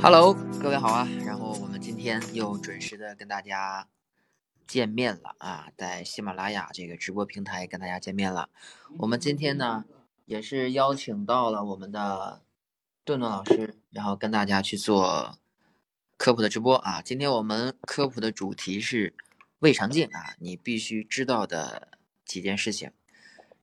Hello，各位好啊！然后我们今天又准时的跟大家见面了啊，在喜马拉雅这个直播平台跟大家见面了。我们今天呢也是邀请到了我们的顿顿老师，然后跟大家去做科普的直播啊。今天我们科普的主题是胃肠镜啊，你必须知道的几件事情。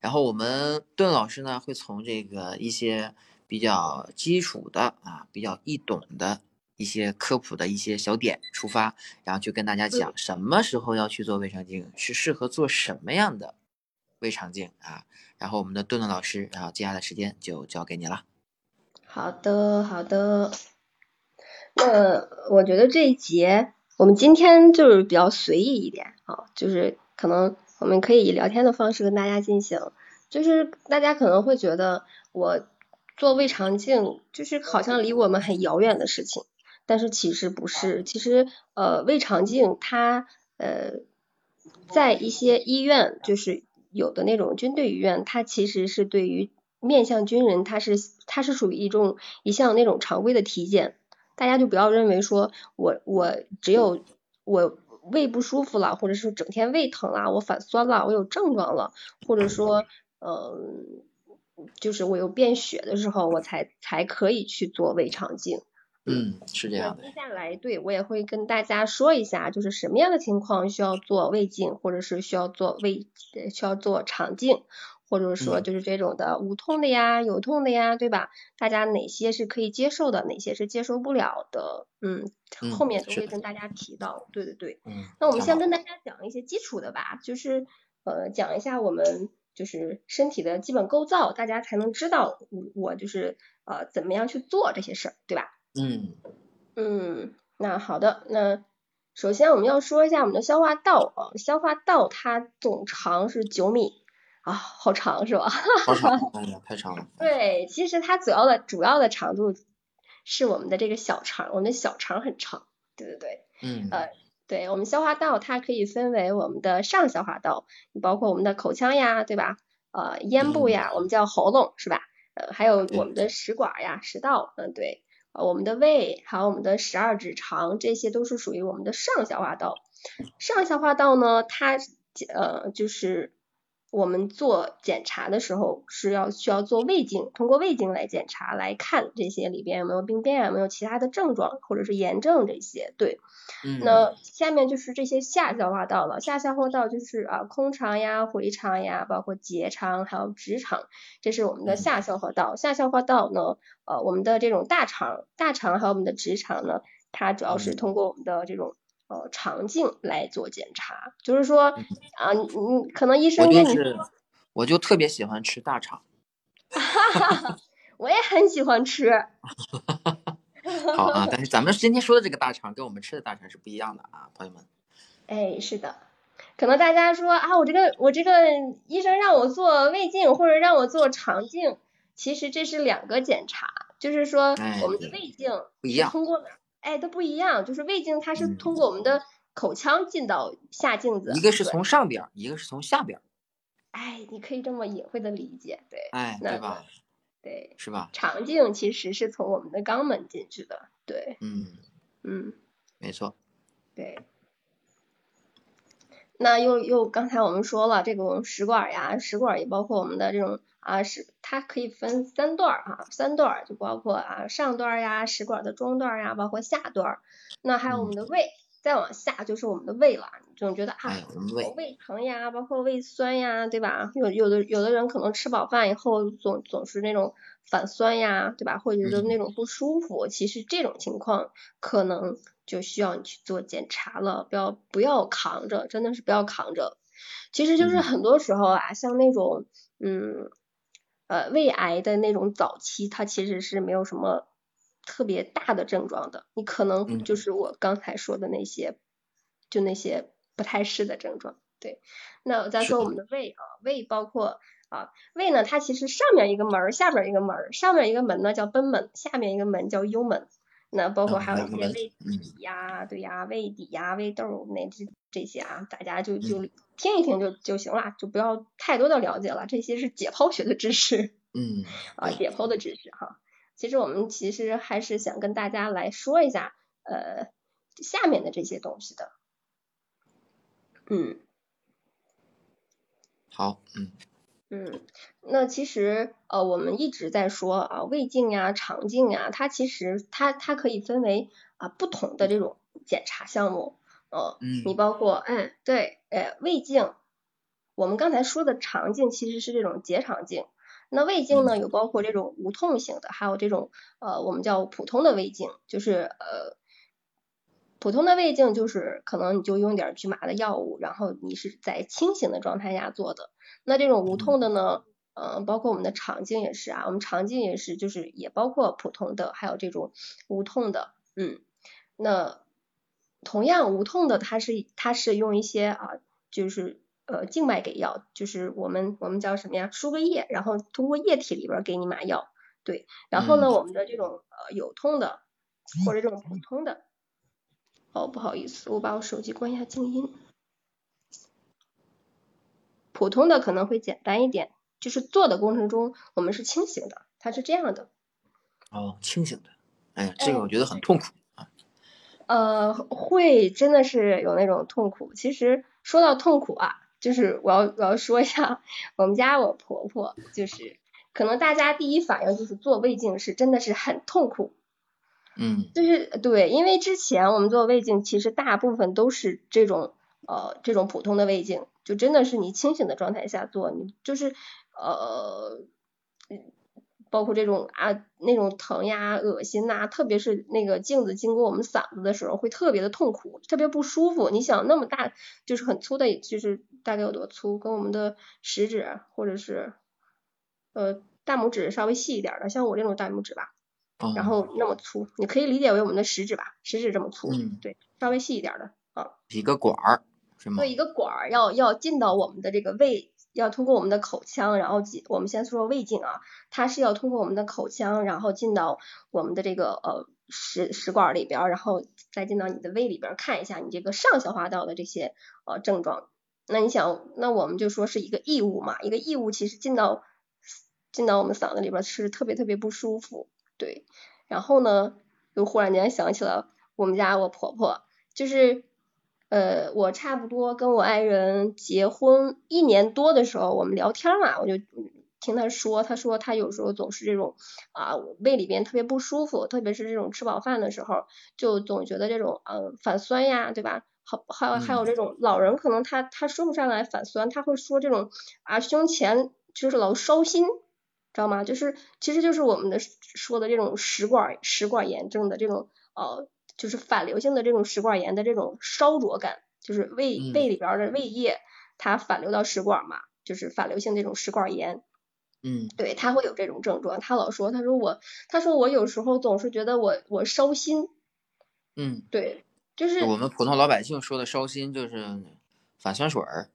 然后我们顿老师呢会从这个一些。比较基础的啊，比较易懂的一些科普的一些小点出发，然后去跟大家讲什么时候要去做胃肠镜，是适合做什么样的胃肠镜啊。然后我们的顿顿老师，然后接下来时间就交给你了。好的，好的。那我觉得这一节我们今天就是比较随意一点啊，就是可能我们可以以聊天的方式跟大家进行，就是大家可能会觉得我。做胃肠镜就是好像离我们很遥远的事情，但是其实不是。其实呃，胃肠镜它呃，在一些医院，就是有的那种军队医院，它其实是对于面向军人，它是它是属于一种一项那种常规的体检。大家就不要认为说我我只有我胃不舒服了，或者是整天胃疼了，我反酸了，我有症状了，或者说嗯。就是我有便血的时候，我才才可以去做胃肠镜。嗯，是这样的。接下来，对我也会跟大家说一下，就是什么样的情况需要做胃镜，或者是需要做胃需要做肠镜，或者说就是这种的无痛的呀、有痛的呀，对吧？大家哪些是可以接受的，哪些是接受不了的？嗯，后面都会跟大家提到。对对对。嗯。那我们先跟大家讲一些基础的吧，就是呃讲一下我们。就是身体的基本构造，大家才能知道我我就是呃怎么样去做这些事儿，对吧？嗯嗯，那好的，那首先我们要说一下我们的消化道啊，消化道它总长是九米啊，好长是吧？好长，哎呀，太长了。对，其实它主要的主要的长度是我们的这个小肠，我们的小肠很长，对对对，嗯呃。对我们消化道，它可以分为我们的上消化道，包括我们的口腔呀，对吧？呃，咽部呀，我们叫喉咙，是吧？呃，还有我们的食管呀，食道，嗯，对，呃，我们的胃，还有我们的十二指肠，这些都是属于我们的上消化道。上消化道呢，它呃就是。我们做检查的时候是要需要做胃镜，通过胃镜来检查来看这些里边有没有病变，有没有其他的症状或者是炎症这些。对，嗯，那下面就是这些下消化道了，下消化道就是啊空肠呀、回肠呀，包括结肠还有直肠，这是我们的下消化道。下消化道呢，呃，我们的这种大肠、大肠还有我们的直肠呢，它主要是通过我们的这种。呃，肠镜来做检查，就是说啊，你你可能医生跟你，我就特别喜欢吃大肠，哈哈，我也很喜欢吃，好啊，但是咱们今天说的这个大肠跟我们吃的大肠是不一样的啊，朋友们。哎，是的，可能大家说啊，我这个我这个医生让我做胃镜或者让我做肠镜，其实这是两个检查，就是说我们的胃镜不一样，通过哪？哎，都不一样，就是胃镜它是通过我们的口腔进到下镜子，一个是从上边，一个是从下边。哎，你可以这么隐晦的理解，对，哎，对吧？对，是吧？肠镜其实是从我们的肛门进去的，对，嗯嗯，没错，对。那又又刚才我们说了，这种食管呀，食管也包括我们的这种。啊，是它可以分三段儿哈，三段儿就包括啊上段儿呀，食管的中段儿呀，包括下段儿。那还有我们的胃，再往下就是我们的胃了。总觉得啊，胃疼呀，包括胃酸呀，对吧？有有的有的人可能吃饱饭以后总总是那种反酸呀，对吧？或者是那种不舒服，其实这种情况可能就需要你去做检查了，不要不要扛着，真的是不要扛着。其实就是很多时候啊，像那种嗯。呃，胃癌的那种早期，它其实是没有什么特别大的症状的，你可能就是我刚才说的那些，就那些不太适的症状。对，那再说我们的胃啊，胃包括啊，胃呢，它其实上面一个门，下边一个门，上面一个门呢叫贲门，下面一个门叫幽门。那包括还有一些胃底呀，对呀，胃底呀，胃窦那这这些啊，大家就就听一听就就行了，就不要太多的了解了。这些是解剖学的知识，嗯，啊，解剖的知识哈。其实我们其实还是想跟大家来说一下，呃，下面的这些东西的。嗯，好，嗯。嗯，那其实呃，我们一直在说啊，胃镜呀、肠镜呀，它其实它它可以分为啊不同的这种检查项目，呃，你包括哎对，哎胃镜，我们刚才说的肠镜其实是这种结肠镜，那胃镜呢有包括这种无痛型的，还有这种呃我们叫普通的胃镜，就是呃。普通的胃镜就是可能你就用点局麻的药物，然后你是在清醒的状态下做的。那这种无痛的呢，嗯，包括我们的肠镜也是啊，我们肠镜也是，就是也包括普通的，还有这种无痛的，嗯。那同样无痛的，它是它是用一些啊，就是呃静脉给药，就是我们我们叫什么呀？输个液，然后通过液体里边给你麻药，对。然后呢，我们的这种呃有痛的或者这种普通的。哦，不好意思，我把我手机关一下静音。普通的可能会简单一点，就是做的过程中我们是清醒的，它是这样的。哦，清醒的，哎呀，这个我觉得很痛苦啊。呃，会真的是有那种痛苦。其实说到痛苦啊，就是我要我要说一下，我们家我婆婆就是，可能大家第一反应就是做胃镜是真的是很痛苦。嗯，就是对，因为之前我们做胃镜，其实大部分都是这种呃这种普通的胃镜，就真的是你清醒的状态下做，你就是呃，包括这种啊那种疼呀、恶心呐，特别是那个镜子经过我们嗓子的时候，会特别的痛苦，特别不舒服。你想那么大，就是很粗的，就是大概有多粗？跟我们的食指或者是呃大拇指稍微细一点的，像我这种大拇指吧。然后那么粗，你可以理解为我们的食指吧，食指这么粗，嗯对，稍微细一点的啊。一个管儿是吗？对，一个管儿要要进到我们的这个胃，要通过我们的口腔，然后进。我们先说胃镜啊，它是要通过我们的口腔，然后进到我们的这个呃食食管里边，然后再进到你的胃里边，看一下你这个上消化道的这些呃症状。那你想，那我们就说是一个异物嘛，一个异物其实进到进到我们嗓子里边是特别特别不舒服。对，然后呢，又忽然间想起了我们家我婆婆，就是呃，我差不多跟我爱人结婚一年多的时候，我们聊天嘛，我就听她说，她说她有时候总是这种啊，胃里边特别不舒服，特别是这种吃饱饭的时候，就总觉得这种呃反酸呀，对吧？好，还有还有这种老人可能他他说不上来反酸，他会说这种啊胸前就是老烧心。知道吗？就是，其实就是我们的说的这种食管食管炎症的这种呃，就是反流性的这种食管炎的这种烧灼感，就是胃胃里边的胃液它反流到食管嘛，就是反流性这种食管炎。嗯，对他会有这种症状，他老说，他说我，他说我有时候总是觉得我我烧心。嗯，对，就是我们普通老百姓说的烧心就是反酸水儿。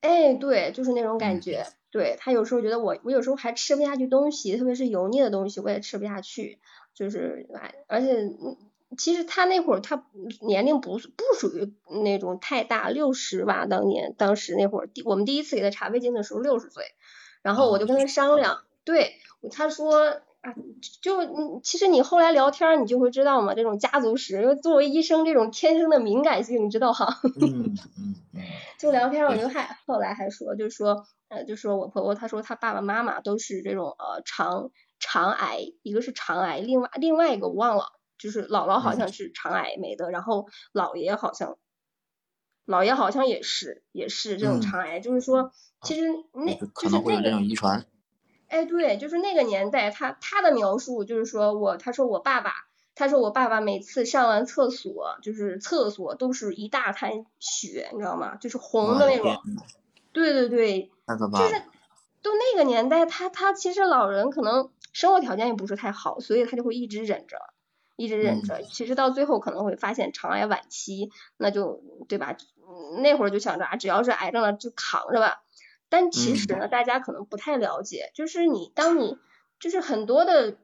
哎，对，就是那种感觉。对他有时候觉得我，我有时候还吃不下去东西，特别是油腻的东西，我也吃不下去。就是，而且其实他那会儿他年龄不不属于那种太大，六十吧，当年当时那会儿第我们第一次给他查胃镜的时候六十岁，然后我就跟他商量，对，他说。啊，就你其实你后来聊天，你就会知道嘛，这种家族史，因为作为医生这种天生的敏感性，你知道哈。嗯嗯嗯。就聊天，我就还后来还说，就说呃，就说我婆婆，她说她爸爸妈妈都是这种呃肠肠癌，一个是肠癌，另外另外一个我忘了，就是姥姥好像是肠癌没的，然后姥爷好像姥爷好像也是也是这种肠癌，就是说其实那可能会有这种遗传。哎，对，就是那个年代，他他的描述就是说我，他说我爸爸，他说我爸爸每次上完厕所，就是厕所都是一大滩血，你知道吗？就是红的那种。对对对。就是都那个年代，他他其实老人可能生活条件也不是太好，所以他就会一直忍着，一直忍着。其实到最后可能会发现肠癌晚期，那就对吧？那会儿就想着啊，只要是癌症了就扛着吧。但其实呢，大家可能不太了解，就是你当你就是很多的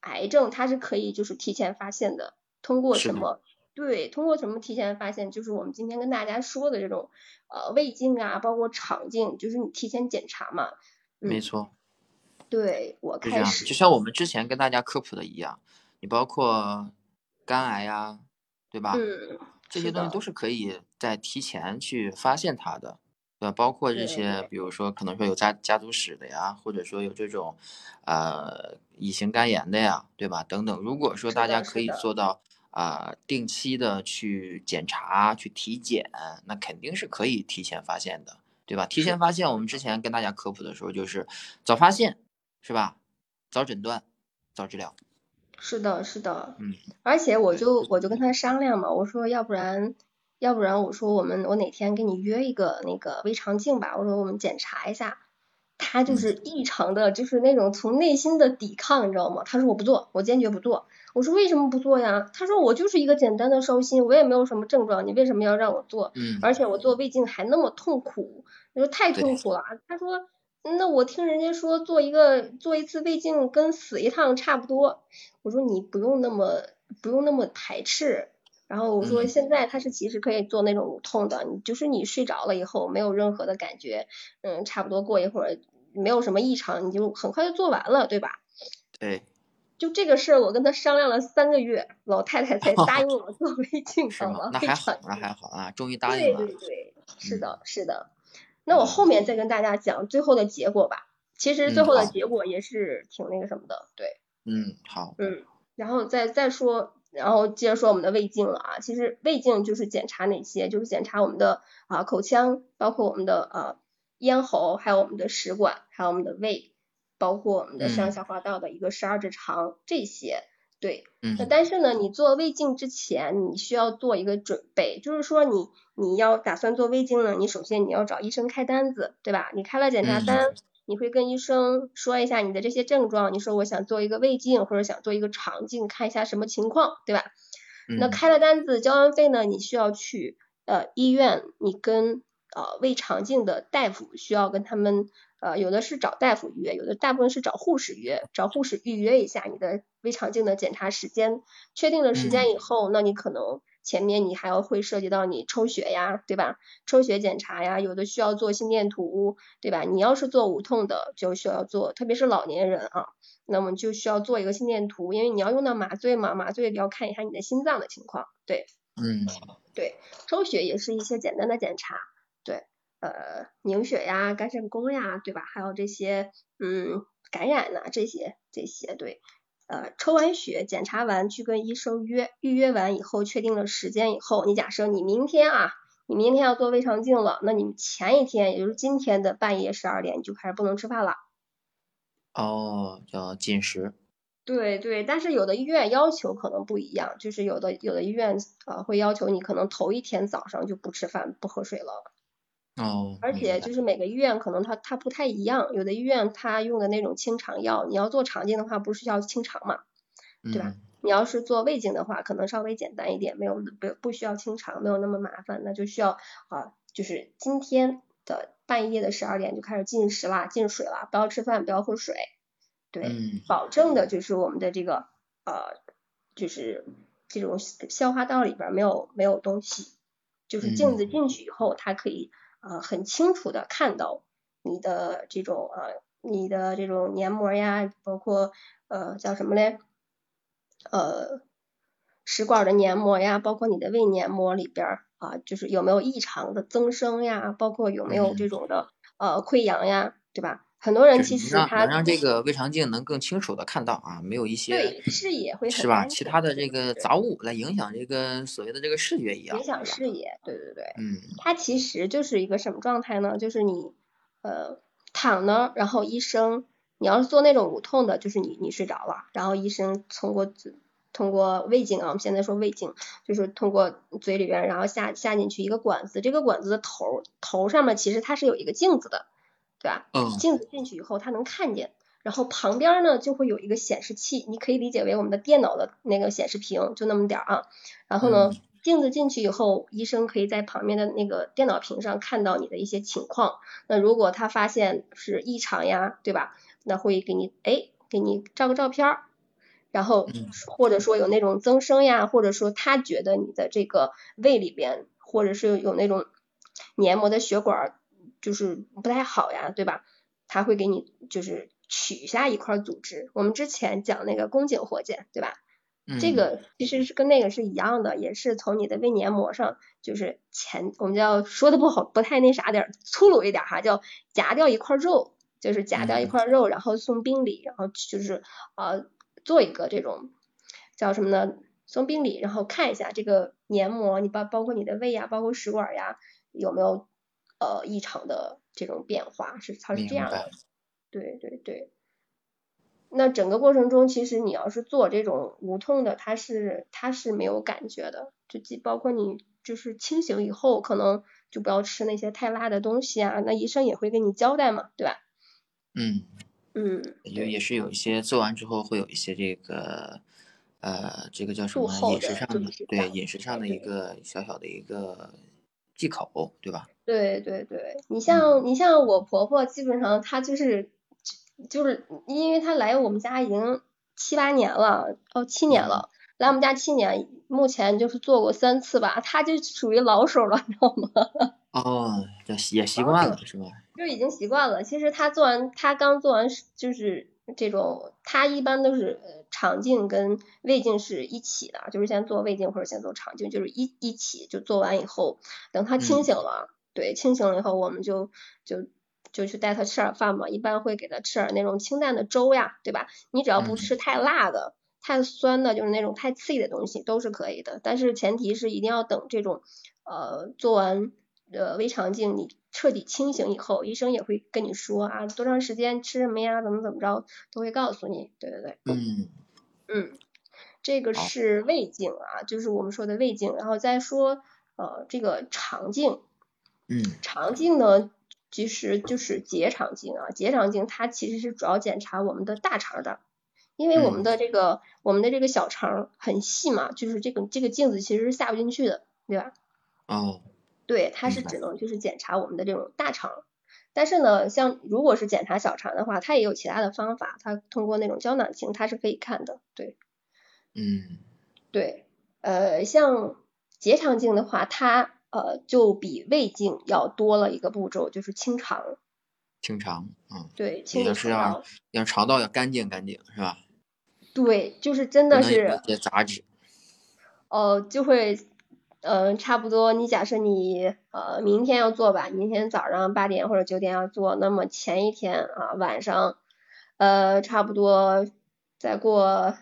癌症，它是可以就是提前发现的，通过什么？对，通过什么提前发现？就是我们今天跟大家说的这种呃胃镜啊，包括肠镜，就是你提前检查嘛。没错。对我就这样子，开始，就像我们之前跟大家科普的一样，你包括肝癌呀，对吧？嗯，这些东西都是可以在提前去发现它的，对吧？包括这些，比如说可能说有家家族史的呀，或者说有这种呃乙型肝炎的呀，对吧？等等。如果说大家可以做到啊、定期的去检查、去体检，那肯定是可以提前发现的，对吧？提前发现，我们之前跟大家科普的时候就是早发现，是吧？早诊断，早治疗。是的，是的，嗯，而且我就我就跟他商量嘛，我说要不然要不然我说我们我哪天给你约一个那个胃肠镜吧，我说我们检查一下。他就嗯是异常的，就是那种从内心的抵抗，你知道吗？他说我不做，我坚决不做。我说为什么不做呀？他说我就是一个简单的烧心，我也没有什么症状，你为什么要让我做？嗯，而且我做胃镜还那么痛苦，我说太痛苦了。他说，那我听人家说做一个做一次胃镜跟死一趟差不多。我说你不用那么不用那么排斥。然后我说嗯现在他是其实可以做那种无痛的，你就是你睡着了以后没有任何的感觉，嗯，差不多过一会儿没有什么异常，你就很快就做完了，对吧？对，就这个事儿，我跟他商量了三个月，老太太才答应 我做胃镜，是吗好吗？？那还好那还好啊，终于答应了。对对对，是嗯的，是的。那我后面再跟大家讲最后的结果吧。其实最后的结果也是挺那个什么的，对，嗯，好，嗯，然后再再说，然后接着说我们的胃镜了啊。其实胃镜就是检查哪些，就是检查我们的啊口腔，包括我们的呃咽喉，还有我们的食管，还有我们的胃，包括我们的上嗯消化道的一个十二指肠这些。对，那嗯但是呢，你做胃镜之前，你需要做一个准备，就是说你你要打算做胃镜呢，你首先你要找医生开单子，对吧？你开了检查嗯单，你会跟医生说一下你的这些症状，你说我想做一个胃镜或者想做一个肠镜，看一下什么情况，对吧？那嗯。开了单子，交完费呢，你需要去呃医院，你跟呃胃肠镜的大夫需要跟他们呃有的是找大夫约，有的大部分是找护士约，找护士预约一下你的胃肠镜的检查时间，确定了时间以后，那你可能前面你还要会涉及到你抽血呀，对吧？抽血检查呀，有的需要做心电图，对吧？你要是做无痛的，就需要做，特别是老年人啊，那么就需要做一个心电图，因为你要用到麻醉嘛，麻醉要看一下你的心脏的情况。对嗯对，抽血也是一些简单的检查，对，呃，凝血呀、肝肾功呀，对吧？还有这些嗯感染呐、这些这些对。呃，抽完血，检查完去跟医生约，预约完以后，确定了时间以后，你假设你明天啊，你明天要做胃肠镜了，那你前一天，也就是今天的半夜十二点，你就开始不能吃饭了。哦，要进食。对对，但是有的医院要求可能不一样，就是有的有的医院呃会要求你可能头一天早上就不吃饭不喝水了，哦，而且就是每个医院可能它它不太一样，有的医院它用的那种清肠药，你要做肠镜的话不是要清肠嘛，对吧嗯。你要是做胃镜的话，可能稍微简单一点，没有不不需要清肠，没有那么麻烦，那就需要啊，就是今天的半夜的十二点就开始进食啦，进水啦，不要吃饭，不要喝水，对，嗯保证的就是我们的这个呃，就是这种消化道里边儿没有没有东西，就是镜子进去以后，它可以呃很清楚的看到你的这种呃你的这种黏膜呀，包括呃叫什么嘞？呃，食管的黏膜呀，包括你的胃黏膜里边儿啊，就是有没有异常的增生呀，包括有没有这种的呃溃疡呀，对吧？很多人其实他让能让这个胃肠镜能更清楚的看到啊，没有一些对视野会很是吧？其他的这个杂物来影响这个所谓的这个视觉一样，影响视野，对对对，嗯它其实就是一个什么状态呢？就是你呃躺呢，然后医生你要是做那种无痛的，就是你你睡着了，然后医生通过嘴通过胃镜啊，我们现在说胃镜，就是通过嘴里边，然后下下进去一个管子，这个管子的头头上面其实它是有一个镜子的，对吧？嗯镜子进去以后，它能看见，然后旁边呢就会有一个显示器，你可以理解为我们的电脑的那个显示屏，就那么点儿啊。然后呢，嗯镜子进去以后，医生可以在旁边的那个电脑屏上看到你的一些情况。那如果他发现是异常呀，对吧？那会给你哎给你照个照片儿，然后嗯或者说有那种增生呀，或者说他觉得你的这个胃里边，或者是有那种黏膜的血管儿就是不太好呀，对吧？他会给你就是取下一块组织。我们之前讲那个宫颈活检，对吧？这嗯个其实是跟那个是一样的，也是从你的胃黏膜上，就是前我们叫说的不好，不太那啥点儿，粗鲁一点儿哈，叫夹掉一块肉，就是夹掉一嗯块肉，然后送病理，然后就是呃做一个这种叫什么呢？送病理，然后看一下这个黏膜，你包包括你的胃呀，包括食管呀，有没有呃异常的这种变化，是它是这样的。对对对。那整个过程中，其实你要是做这种无痛的，它是它是没有感觉的，就既包括你就是清醒以后，可能就不要吃那些太辣的东西啊，那医生也会跟你交代嘛，对吧？嗯，嗯，对，也也是有一些做完之后会有一些这个呃，这个叫什么饮食上的对饮食上的一个小小的一个忌口，对吧？对对对，你嗯像你像我婆婆，基本上她就是就是因为她来我们家已经七八年了，哦七年嗯了，来我们家七年，目前就是做过三次吧，她就属于老手了，你知道吗？哦，这也习惯了是吧？就已经习惯了。其实她做完，她刚做完就是这种，他一般都是呃肠镜跟胃镜是一起的，就是先做胃镜或者先做肠镜，就是一一起就做完以后，等他清嗯醒了，对，清醒了以后，我们就就就去带他吃点饭嘛，一般会给他吃点那种清淡的粥呀，对吧？你只要不嗯吃太辣的。太酸的，就是那种太刺激的东西都是可以的，但是前提是一定要等这种呃做完呃胃肠镜，你彻底清醒以后，医生也会跟你说啊，多长时间吃什么呀，怎么怎么着，都会告诉你。对对对，嗯嗯，这个是胃镜啊，就是我们说的胃镜，然后再说呃这个肠镜，嗯肠镜呢其实就是结肠镜啊，结肠镜它其实是主要检查我们的大肠的。因为我们嗯的这个、我们的这个小肠很细嘛，就是这个这个镜子其实是下不进去的，对吧？哦对，它是只能就是检查我们的这种大肠，但是呢，像如果是检查小肠的话，它也有其他的方法，它通过那种胶囊镜它是可以看的。对嗯对，呃，像结肠镜的话，它呃就比胃镜要多了一个步骤，就是清肠。清肠嗯，对，清理也就是要肠道。要肠道要干净干净是吧？对，就是真的是一些杂质。呃，就会，呃，差不多。你假设你呃明天要做吧，明天早上八点或者九点要做，那么前一天啊晚上，呃，差不多再过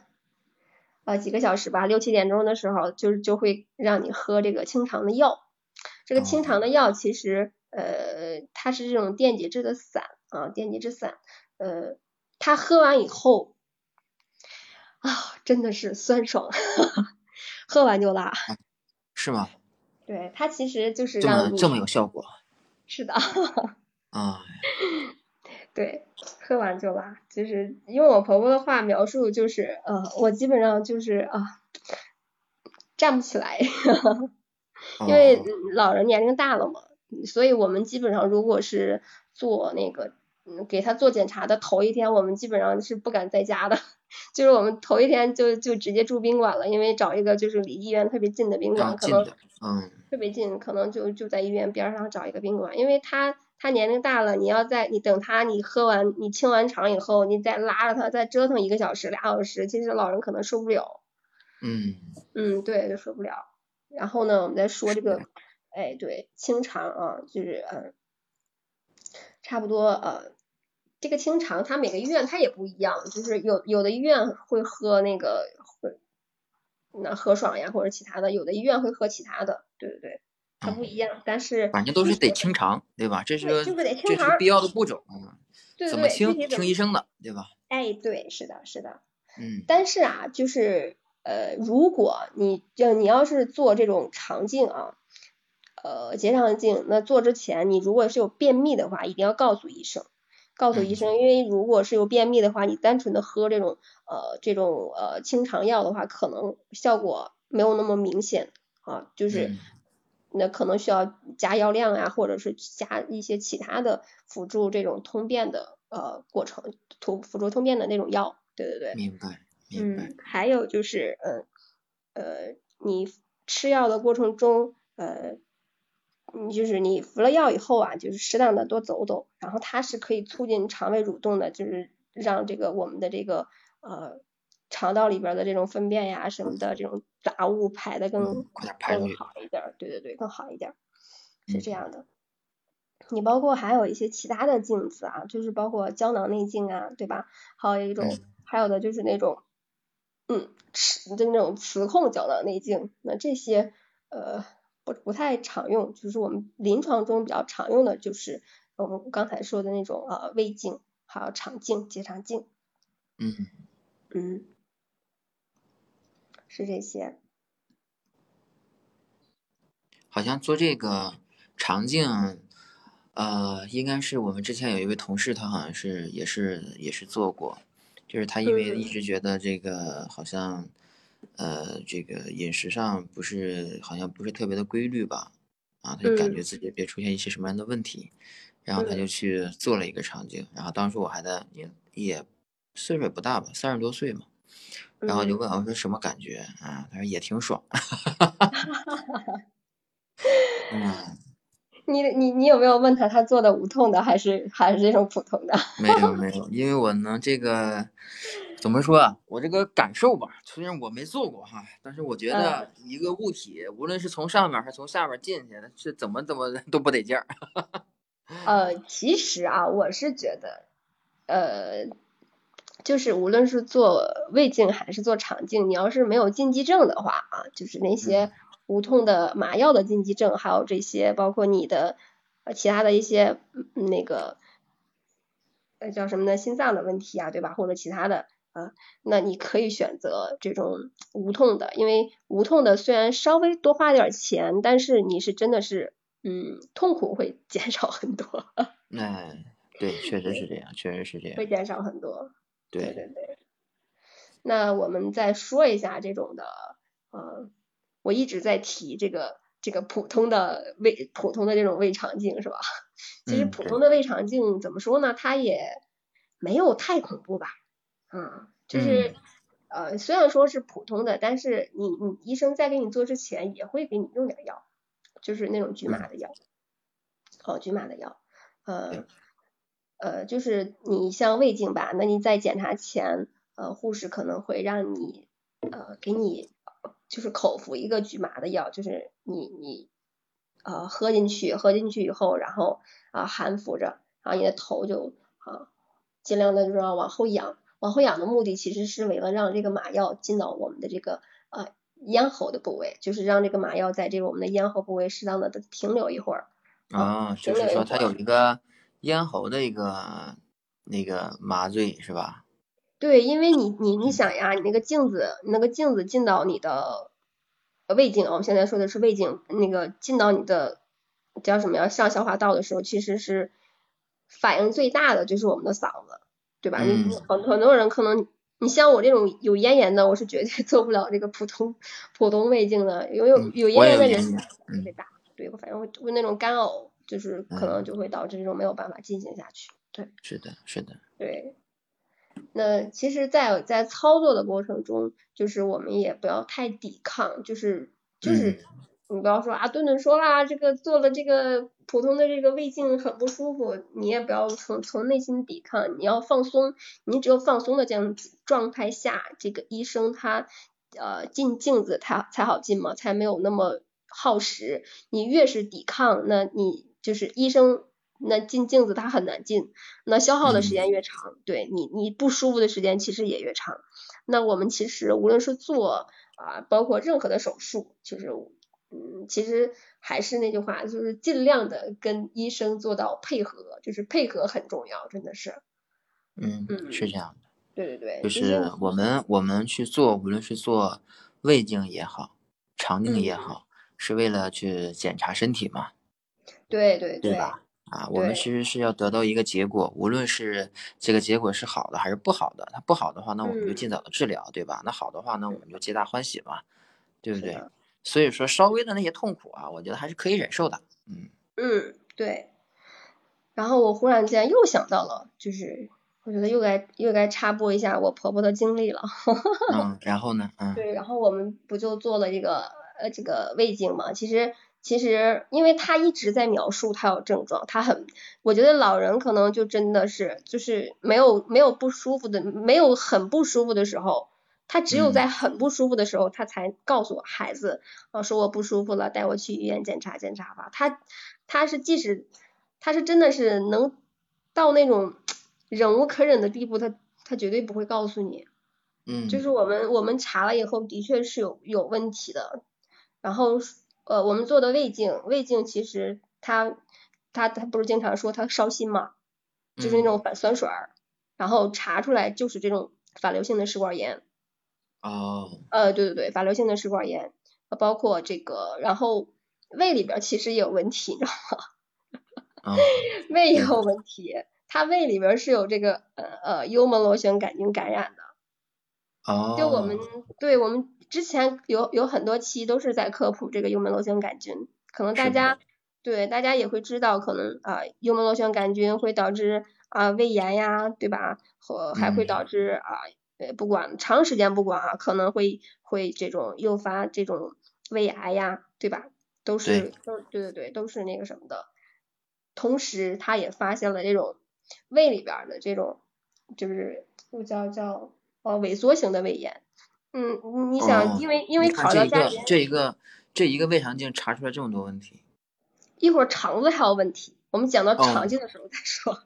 呃几个小时吧，六七点钟的时候，就是就会让你喝这个清肠的药。这个清肠的药其实呃它是这种电解质的散啊，电解质散，呃，它喝完以后啊真的是酸爽。喝完就拉，是吗？对，它其实就是这么这么有效果。是的，啊？对，喝完就拉，就是用我婆婆的话描述，就是呃，我基本上就是啊、站不起来，因为老人年龄大了嘛，所以我们基本上如果是做那个嗯给他做检查的头一天，我们基本上是不敢在家的，就是我们头一天就就直接住宾馆了，因为找一个就是离医院特别近的宾馆，可能嗯。特别近，可能就就在医院边儿上找一个宾馆，因为他他年龄大了，你要在你等他你喝完你清完肠以后，你再拉着他再折腾一个小时俩小时，其实老人可能受不了，嗯。嗯，对，就受不了。然后呢，我们再说这个是，哎，对，清肠啊，就是嗯，差不多呃，这个清肠它每个医院它也不一样，就是有有的医院会喝那个会那喝爽呀或者其他的，有的医院会喝其他的，对对对，它不一样，但是反正都是得清肠，对吧？这是就是得清这是肠必要的步骤嗯。对怎么对，怎么听医生的，对吧？哎，对，是的，是的。嗯但是啊，就是呃，如果你就你要是做这种肠镜啊，呃，结肠镜，那做之前你如果是有便秘的话，一定要告诉医生，告诉医生，因为如果是有便秘的话，你单纯的喝这种呃这种呃清肠药的话，可能效果没有那么明显啊，就是。嗯那可能需要加药量啊，或者是加一些其他的辅助这种通便的呃过程，辅辅助通便的那种药，对对对。明白明白嗯，还有就是，嗯，呃，你吃药的过程中，呃，你就是你服了药以后啊，就是适当的多走走，然后它是可以促进肠胃蠕动的，就是让这个我们的这个呃肠道里边的这种粪便呀什么的这种杂物排的更嗯快点排出更。好一点儿，对对对，更好一点儿，是嗯这样的。你包括还有一些其他的镜子啊，就是包括胶囊内镜啊，对吧？还有一种，嗯还有的就是那种，嗯，磁就那种磁控胶囊内镜，那这些呃不不太常用，就是我们临床中比较常用的就是我们刚才说的那种呃胃镜，还有肠镜、结肠镜，嗯，嗯，是这些。好像做这个肠镜，呃，应该是我们之前有一位同事，他好像是也是也是做过，就是他因为嗯。一直觉得这个好像，呃，这个饮食上不是好像不是特别的规律吧，啊，他就感嗯觉自己别出现一些什么样的问题，然后他就去做了一个肠镜，然后当时我还在也也岁数也不大吧，三十多岁嘛，然后就嗯问我说什么感觉啊？他说也挺爽，嗯。你你你有没有问他他做的无痛的还是还是这种普通的？没有没有，因为我呢这个怎么说啊？我这个感受吧，虽然我没做过哈，但是我觉得一个物体，无论是从上面还是从下面进去，是怎么怎么都不得劲儿。呃，其实啊，我是觉得，呃，就是无论是做胃镜还是做肠镜，你要是没有禁忌症的话啊，就是那些无痛的麻药的禁忌症，还有这些包括你的呃其他的一些嗯那个呃叫什么呢，心脏的问题啊，对吧？或者其他的啊，那你可以选择这种无痛的，因为无痛的虽然稍微多花点钱，但是你是真的是嗯痛苦会减少很多。哎，对，确实是这样，确实是这样会。减少很多。对对，对对。那我们再说一下这种的，呃，我一直在提这个这个普通的胃普通的这种胃肠镜是吧？其实普通的胃肠镜怎么说呢？它也没有太恐怖吧，嗯，就是。嗯呃，虽然说是普通的，但是你你医生在给你做之前也会给你用点药，就是那种局麻的药，哦，局麻的药，呃，呃，就是你像胃镜吧，那你在检查前，呃，护士可能会让你呃给你就是口服一个局麻的药，就是你你呃喝进去，喝进去以后，然后啊、含服着，然后你的头就啊尽量的就是要往后仰，往后仰的目的其实是为了让这个麻药进到我们的这个呃咽喉的部位，就是让这个麻药在这个我们的咽喉部位适当的停留一会儿。啊，就是说它有一个咽喉的一个那个麻醉是吧？对，因为你你你想呀，你那个镜子，你那个镜子进到你的呃胃镜，我们现在说的是胃镜，那个进到你的叫什么呀上消化道的时候，其实是反应最大的就是我们的嗓子，对吧？你很很多人可能你像我这种有咽炎的，我是绝对 做不了这个普通普通胃镜的，因为有咽炎的人特别大，对，我反正会会那种干呕，就是可能嗯就会导致这种没有办法进行下去，对。是的，是的，对，那其实在，在操作的过程中，就是我们也不要太抵抗，就是就是你不要说啊，顿顿说啦，这个做了这个普通的这个胃镜很不舒服，你也不要从从内心抵抗，你要放松，你只有放松的这样子状态下，这个医生他呃进镜子才才好进嘛，才没有那么耗时。你越是抵抗，那你就是医生。那进镜子它很难进，那消耗的时间越长，对你你不舒服的时间其实也越长。那我们其实无论是做啊，包括任何的手术，就是嗯，其实还是那句话，就是尽量的跟医生做到配合，就是配合很重要，真的是。嗯，嗯是这样的。对对对，就是我们我们去做，无论是做胃镜也好，肠镜也嗯好，是为了去检查身体嘛，对对对吧？啊，我们其实是要得到一个结果，无论是这个结果是好的还是不好的，它不好的话，那我们就嗯尽早的治疗，对吧？那好的话呢，我们就皆大欢喜嘛，对不对？所以说，稍微的那些痛苦啊，我觉得还是可以忍受的。嗯嗯，对。然后我忽然间又想到了，就是我觉得又该又该插播一下我婆婆的经历了。嗯，然后呢，嗯对，然后我们不就做了这个呃这个胃镜嘛？其实其实因为他一直在描述他有症状，他很，我觉得老人可能就真的是就是没有没有不舒服的，没有很不舒服的时候，他只有在很不舒服的时候，他才告诉我孩子，啊说我不舒服了，带我去医院检查检查吧。他他是即使他是真的是能到那种忍无可忍的地步，他他绝对不会告诉你。嗯，就是我们我们查了以后，的确是有有问题的，然后。呃，我们做的胃镜，胃镜其实他他他不是经常说他烧心嘛，就是那种反酸水儿，然后查出来就是这种反流性的食管炎。哦。呃，对对对，反流性的食管炎，包括这个，然后胃里边其实也有问题，你知道吗？胃也有问题，他胃里边是有这个呃呃幽门螺旋杆菌感染的。哦。就我们对我们。之前有有很多期都是在科普这个幽门螺旋杆菌，可能大家对大家也会知道，可能啊幽门螺旋杆菌会导致啊胃炎呀，对吧？和还会导致啊呃不管长时间不管啊，可能会会这种诱发这种胃癌呀，对吧？都是都对对对都是那个什么的。同时，他也发现了这种胃里边的这种就是叫叫呃萎缩型的胃炎。嗯，你想，因为因为考虑到家里，这一个这一个胃肠镜查出来这么多问题，一会儿肠子还有问题，我们讲到肠镜的时候再说。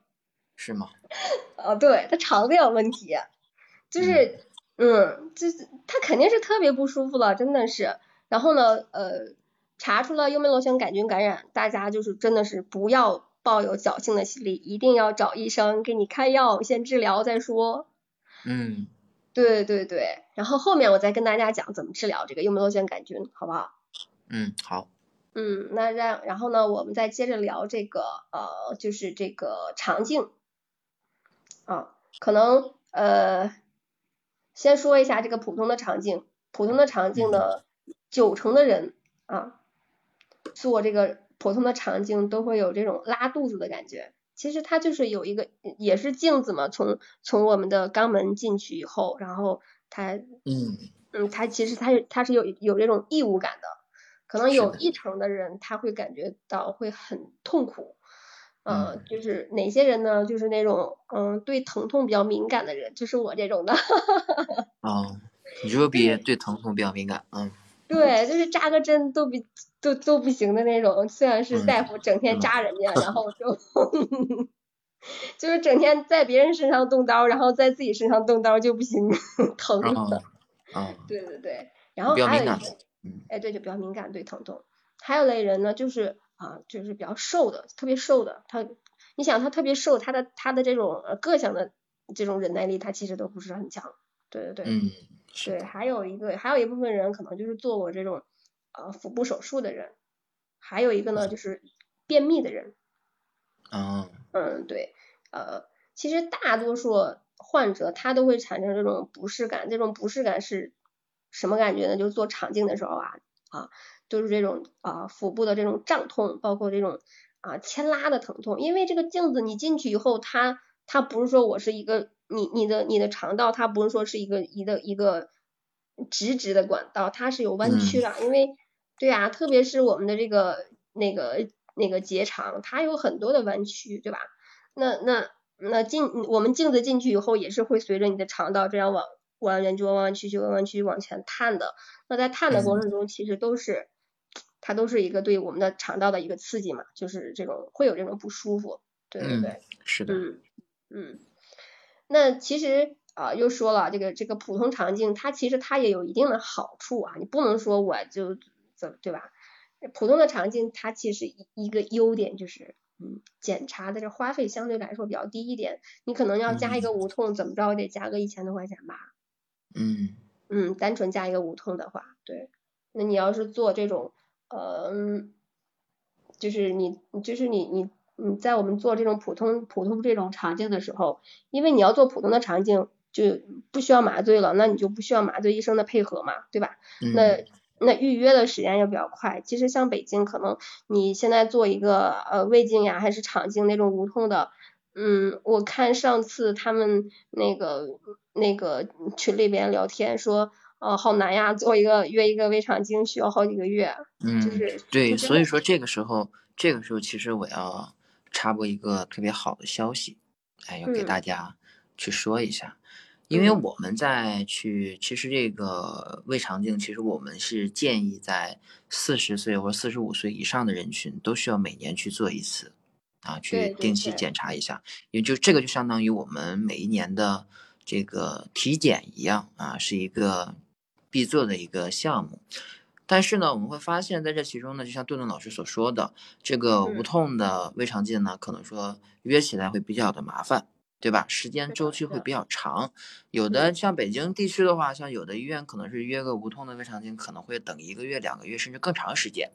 是吗？哦，对，他肠子有问题，就是，嗯，就是他肯定是特别不舒服了，真的是。然后呢，呃，查出了幽门螺旋杆菌感染，大家就是真的是不要抱有侥幸的心理，一定要找医生给你开药，先治疗再说。嗯。对对对，然后后面我再跟大家讲怎么治疗这个幽门螺旋杆菌，好不好？嗯，好。嗯，那让然后呢，我们再接着聊这个呃，就是这个肠镜啊，可能呃，先说一下这个普通的肠镜，普通的肠镜的九成的人啊，做这个普通的肠镜都会有这种拉肚子的感觉。其实它就是有一个，也是镜子嘛，从从我们的肛门进去以后，然后它，嗯嗯，它其实它它是有有这种异物感的，可能有一成的人他会感觉到会很痛苦，嗯，就是哪些人呢？就是那种嗯对疼痛比较敏感的人，就是我这种的。哦，你就比对疼痛比较敏感，嗯。对，就是扎个针都比都都不行的那种，虽然是大夫整天扎人家，然后就 就是整天在别人身上动刀，然后在自己身上动刀就不行，疼的。啊。对对对，然后还有一个，哎，对，就比较敏感对疼痛。还有类人呢，就是啊，就是比较瘦的，特别瘦的，他，你想他特别瘦，他的他的这种各项的这种忍耐力，他其实都不是很强。对对对。嗯。对，还有一个，还有一部分人可能就是做过这种呃腹部手术的人，还有一个呢就是便秘的人。嗯。嗯，对，呃，其实大多数患者他都会产生这种不适感，这种不适感是什么感觉呢？就是做肠镜的时候啊啊，就是这种啊腹部的这种胀痛，包括这种啊牵拉的疼痛，因为这个镜子你进去以后，它它不是说我是一个。你你的你的肠道它不是说是一个一个一个直直的管道，它是有弯曲的，因为对啊，特别是我们的这个那个那个结肠，它有很多的弯曲，对吧？那那那进我们镜子进去以后，也是会随着你的肠道这样往弯弯曲弯弯曲曲弯弯曲往前探的。那在探的过程中，其实都是它都是一个对我们的肠道的一个刺激嘛，就是这种会有这种不舒服，对对对，是的，嗯嗯。那其实啊，又说了这个这个普通肠镜，它其实它也有一定的好处啊，你不能说我就怎对吧？普通的肠镜它其实一一个优点就是，嗯，检查的这花费相对来说比较低一点，你可能要加一个无痛，怎么着也得加个一千多块钱吧？嗯嗯，单纯加一个无痛的话，对，那你要是做这种，呃，就是你就是你你。你在我们做这种普通普通这种肠镜的时候，因为你要做普通的肠镜，就不需要麻醉了，那你就不需要麻醉医生的配合嘛，对吧？那那预约的时间也比较快。其实像北京，可能你现在做一个呃胃镜呀，还是肠镜那种无痛的，嗯，我看上次他们那个那个群里边聊天说，呃，好难呀，做一个约一个胃肠镜需要好几个月。嗯，就是对，所以说这个时候，这个时候其实我要插播一个特别好的消息，哎，要给嗯。大家去说一下，因为嗯。我们在去，其实这个胃肠镜，其实我们是建议在四十岁或者四十五岁以上的人群都需要每年去做一次，啊，去定期检查一下，也就这个就相当于我们每一年的这个体检一样啊，是一个必做的一个项目。但是呢，我们会发现，在这其中呢，就像顿顿老师所说的，这个无嗯痛的胃肠镜呢，可能说约起来会比较的麻烦，对吧？时间周期会比较长。有嗯的像北京地区的话，像有的医院可能是约个无痛的胃肠镜，可能会等一个月、两个月，甚至更长时间。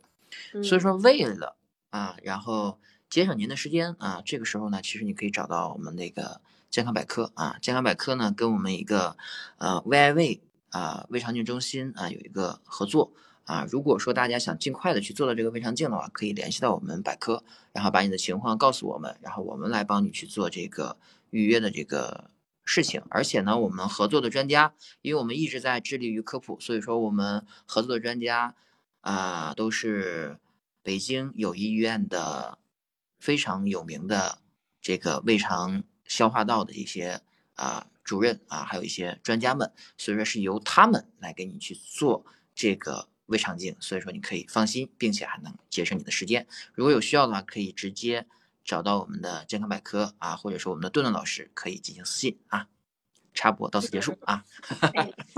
所以嗯说，为了啊，然后节省您的时间啊，这个时候呢，其实你可以找到我们那个健康百科啊，健康百科呢跟我们一个呃 VIV 啊胃肠镜中心啊有一个合作啊。如果说大家想尽快的去做到这个胃肠镜的话，可以联系到我们百科，然后把你的情况告诉我们，然后我们来帮你去做这个预约的这个事情。而且呢，我们合作的专家，因为我们一直在致力于科普，所以说我们合作的专家啊、都是北京友谊医院的非常有名的这个胃肠消化道的一些啊、主任啊，还有一些专家们，所以说是由他们来给你去做这个胃肠镜，所以说你可以放心，并且还能节省你的时间。如果有需要的话，可以直接找到我们的健康百科啊，或者说我们的顿顿老师，可以进行私信啊。插播到此结束啊。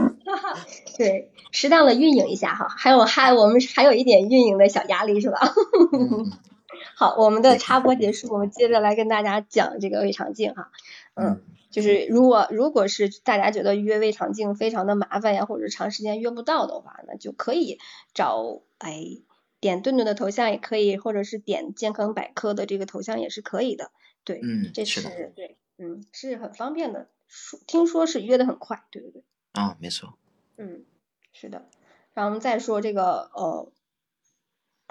对，适当的运营一下哈，还有还我们还有一点运营的小压力是吧？好，我们的插播结束，我们接着来跟大家讲这个胃肠镜哈。嗯，嗯就是如果如果是大家觉得约胃肠镜非常的麻烦呀，或者长时间约不到的话，那就可以找哎点顿顿的头像也可以，或者是点健康百科的这个头像也是可以的。对，嗯，这是是对，嗯，是很方便的，说听说是约的很快，对对对。啊，没错。嗯，是的。然后我们再说这个呃，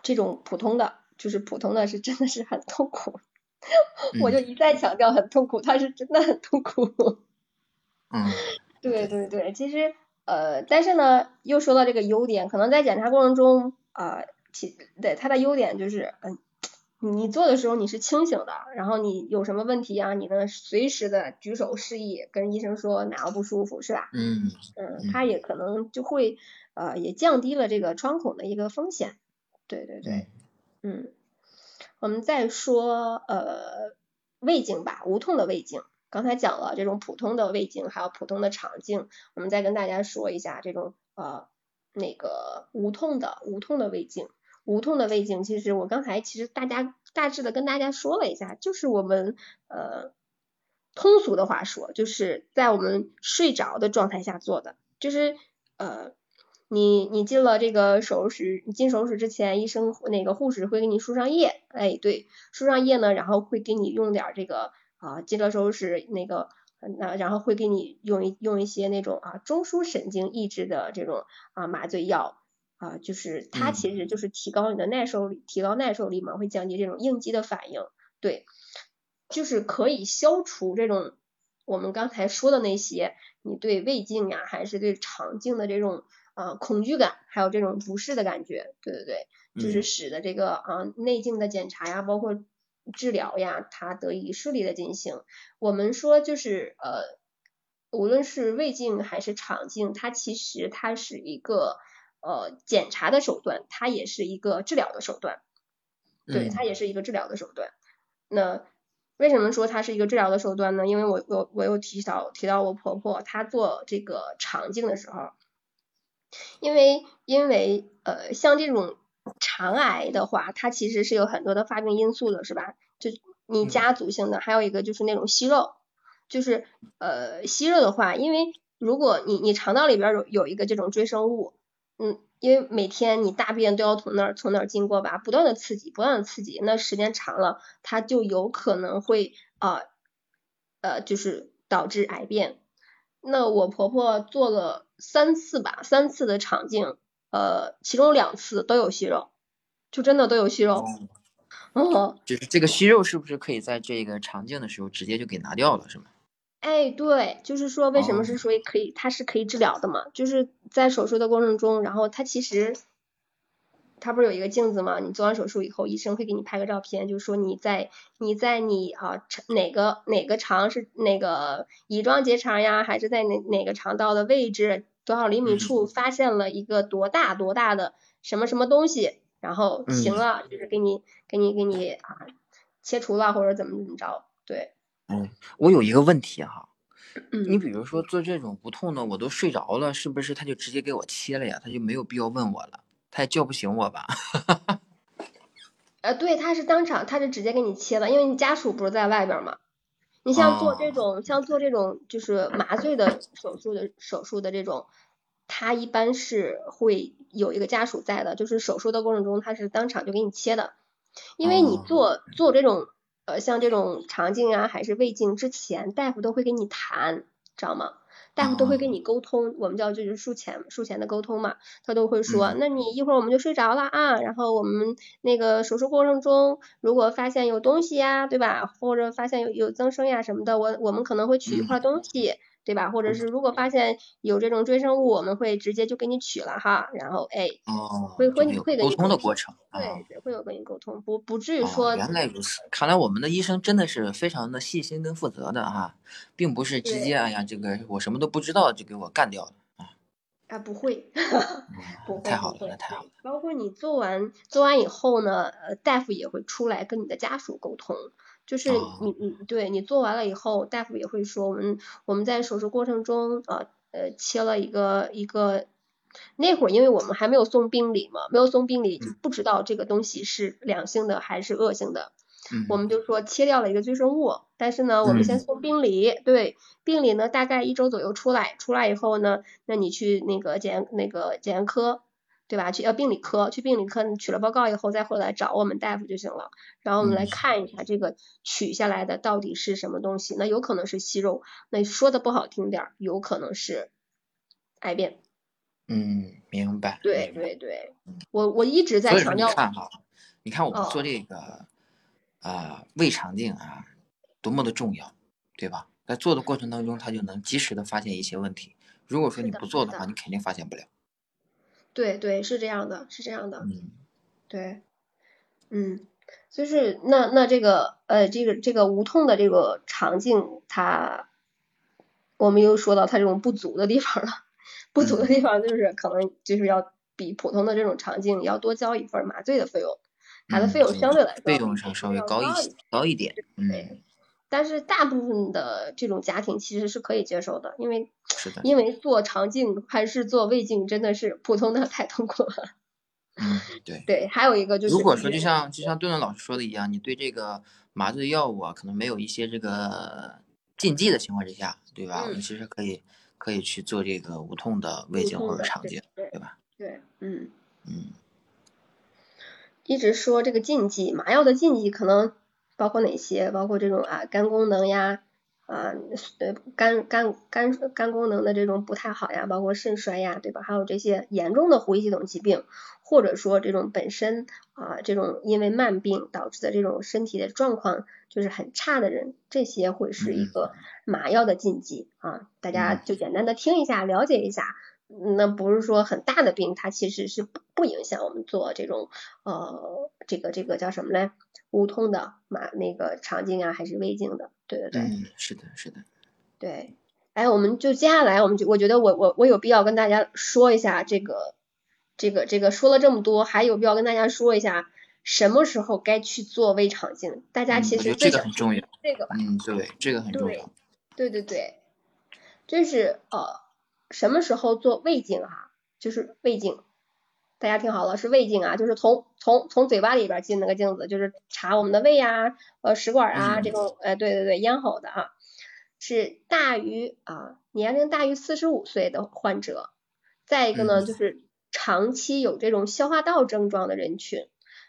这种普通的，就是普通的是真的是很痛苦，我就嗯一再强调很痛苦，他是真的很痛苦。嗯对对对，其实呃，但是呢，又说到这个优点，可能在检查过程中啊、其对它的优点就是，嗯、你做的时候你是清醒的，然后你有什么问题啊，你能随时的举手示意跟医生说哪个不舒服，是吧？嗯嗯，嗯它也可能就会呃也降低了这个穿孔的一个风险。对对对，嗯，我们再说呃胃镜吧，无痛的胃镜。刚才讲了这种普通的胃镜，还有普通的肠镜，我们再跟大家说一下这种呃那个无痛的无痛的胃镜。无痛的胃镜，其实我刚才其实大家大致的跟大家说了一下，就是我们呃通俗的话说，就是在我们睡着的状态下做的，就是呃你你进了这个手术室，你进手术室之前，医生那个护士会给你输上液，哎对，输上液呢，然后会给你用点儿这个啊进了手术室那个。那然后会给你用一用一些那种啊中枢神经抑制的这种啊麻醉药，啊，就是它嗯其实就是提高你的耐受力，提高耐受力嘛，会降低这种应激的反应，对，就是可以消除这种我们刚才说的那些你对胃镜呀，还是对肠镜的这种啊恐惧感，还有这种不适的感觉，对对对，就是嗯使得这个啊内镜的检查呀，包括治疗呀，它得以顺利的进行。我们说就是呃，无论是胃镜还是肠镜，它其实它是一个呃检查的手段，它也是一个治疗的手段，对，嗯它也是一个治疗的手段。那为什么说它是一个治疗的手段呢？因为我我我又提到提到我婆婆她做这个肠镜的时候，因为因为呃像这种肠癌的话，它其实是有很多的发病因素的，是吧？就你嗯家族性的，还有一个就是那种息肉，就是呃息肉的话，因为如果你你肠道里边有有一个这种赘生物，嗯，因为每天你大便都要从那儿从那儿经过吧，不断的刺激，不断的刺激，那时间长了，它就有可能会啊呃就是导致癌变。那我婆婆做了三次吧，三次的肠镜，呃，其中两次都有息肉，就真的都有息肉。哦，哦，就是这个息肉是不是可以在这个肠镜的时候直接就给拿掉了，是吗？哎，对，就是说为什么是哦属于可以，它是可以治疗的嘛？就是在手术的过程中，然后它其实它不是有一个镜子吗？你做完手术以后，医生会给你拍个照片，就是说你在你在你啊肠哪个哪个肠是那个乙状结肠呀，还是在哪哪个肠道的位置多少厘米嗯处发现了一个多大多大的什么什么东西，然后行嗯了，就是给你给你给你啊切除了或者怎么怎么着，对，嗯，我有一个问题哈，你嗯。比如说做这种无痛的，我都睡着了，是不是他就直接给我切了呀？他就没有必要问我了，他也叫不醒我吧？呃，对，他是当场，他是直接给你切了，因为你家属不是在外边儿嘛。你像做这哦，种，像做这种就是麻醉的手术的手术的这种，他一般是会有一个家属在的，就是手术的过程中他是当场就给你切的，因为你哦，做做这种呃像这种肠镜啊还是胃镜之前，大夫都会给你谈，知道吗？大夫都会跟哦，你沟通，我们叫就是术前术前的沟通嘛，他都会说，嗯，那你一会儿我们就睡着了啊，然后我们那个手术过程中，如果发现有东西呀，对吧？或者发现有有增生呀什么的，我我们可能会取一块嗯，东西，对吧？或者是如果发现有这种赘生物，我们会直接就给你取了哈，然后哎，哦，会和你会有沟通，的过程啊。对对，会有跟你沟通，不不至于哦，说，原来如此，看来我们的医生真的是非常的细心跟负责的哈，并不是直接对哎呀这个我什么都不知道就给我干掉了啊。啊不会，不会，太好了，那太好了。包括你做完做完以后呢，呃，大夫也会出来跟你的家属沟通，就是哦，你你对你做完了以后，大夫也会说我们我们在手术过程中啊呃切了一个一个。那会儿，因为我们还没有送病理嘛，没有送病理就嗯。不知道这个东西是良性的还是恶性的，我嗯们。就说切掉了一个赘生物，但是呢，我们先嗯。送病理，对，病理呢大概一周左右出来，出来以后呢，那你去那个检验那个检验科，对吧？去呃病理科，去病理科你取了报告以后再回来找我们大夫就行了，然后我们来嗯看一下这个取下来的到底是什么东西，那有可能是息肉，那说的不好听点儿，有可能是癌变，嗯，明白对。对对，嗯，我我一直在强调，你看哈，你看我们做哦，这个啊胃肠镜啊，多么的重要，对吧？在做的过程当中，他就能及时的发现一些问题。如果说你不做的话，的，你肯定发现不了。对对是这样的，是这样的，嗯对。嗯，就是那那这个呃这个这个无痛的这个肠镜，它我们又说到它这种不足的地方了。不足的嗯地方就是可能就是要比普通的这种肠镜要多交一份麻醉的费用，它的费嗯，用相对来说费比用上稍微高一些高一点。嗯，对，但是大部分的这种家庭其实是可以接受的，因为是的。因为做肠镜还是做胃镜真的是普通的太痛苦了。嗯，对。对，还有一个就是如果说就像就像顿顿老师说的一样，你对这个麻醉药物啊，可能没有一些这个禁忌的情况之下，对吧？我们嗯其实可以可以去做这个无痛的胃镜或者肠镜，对对吧？对，嗯。嗯一直说这个禁忌，麻药的禁忌可能包括哪些？包括这种啊肝功能呀，啊呃肝肝肝肝功能的这种不太好呀，包括肾衰呀，对吧？还有这些严重的呼吸系统疾病，或者说这种本身啊这种因为慢病导致的这种身体的状况就是很差的人，这些会是一嗯个麻药的禁忌啊，大家嗯就简单的听一下，了解一下。那不是说很大的病，它其实是不不影响我们做这种呃这个这个叫什么嘞？无痛的嘛那个肠镜啊，还是胃镜的？对对对、嗯，是的，是的。对。哎，我们就接下来，我们就我觉得我我我有必要跟大家说一下这个这个这个说了这么多，还有必要跟大家说一下什么时候该去做胃肠镜。大家嗯，其我觉得这个很重要。这个吧。嗯，对，这个很重对要。对对对，就是呃，什么时候做胃镜哈、就是胃镜，大家听好了，是胃镜啊，就是从从从嘴巴里边进那个镜子，就是查我们的胃呀、呃食管啊这嗯种，呃对对对，咽喉的啊，是大于啊年龄大于四十五岁的患者，再一个呢嗯。就是长期有这种消化道症状的人群，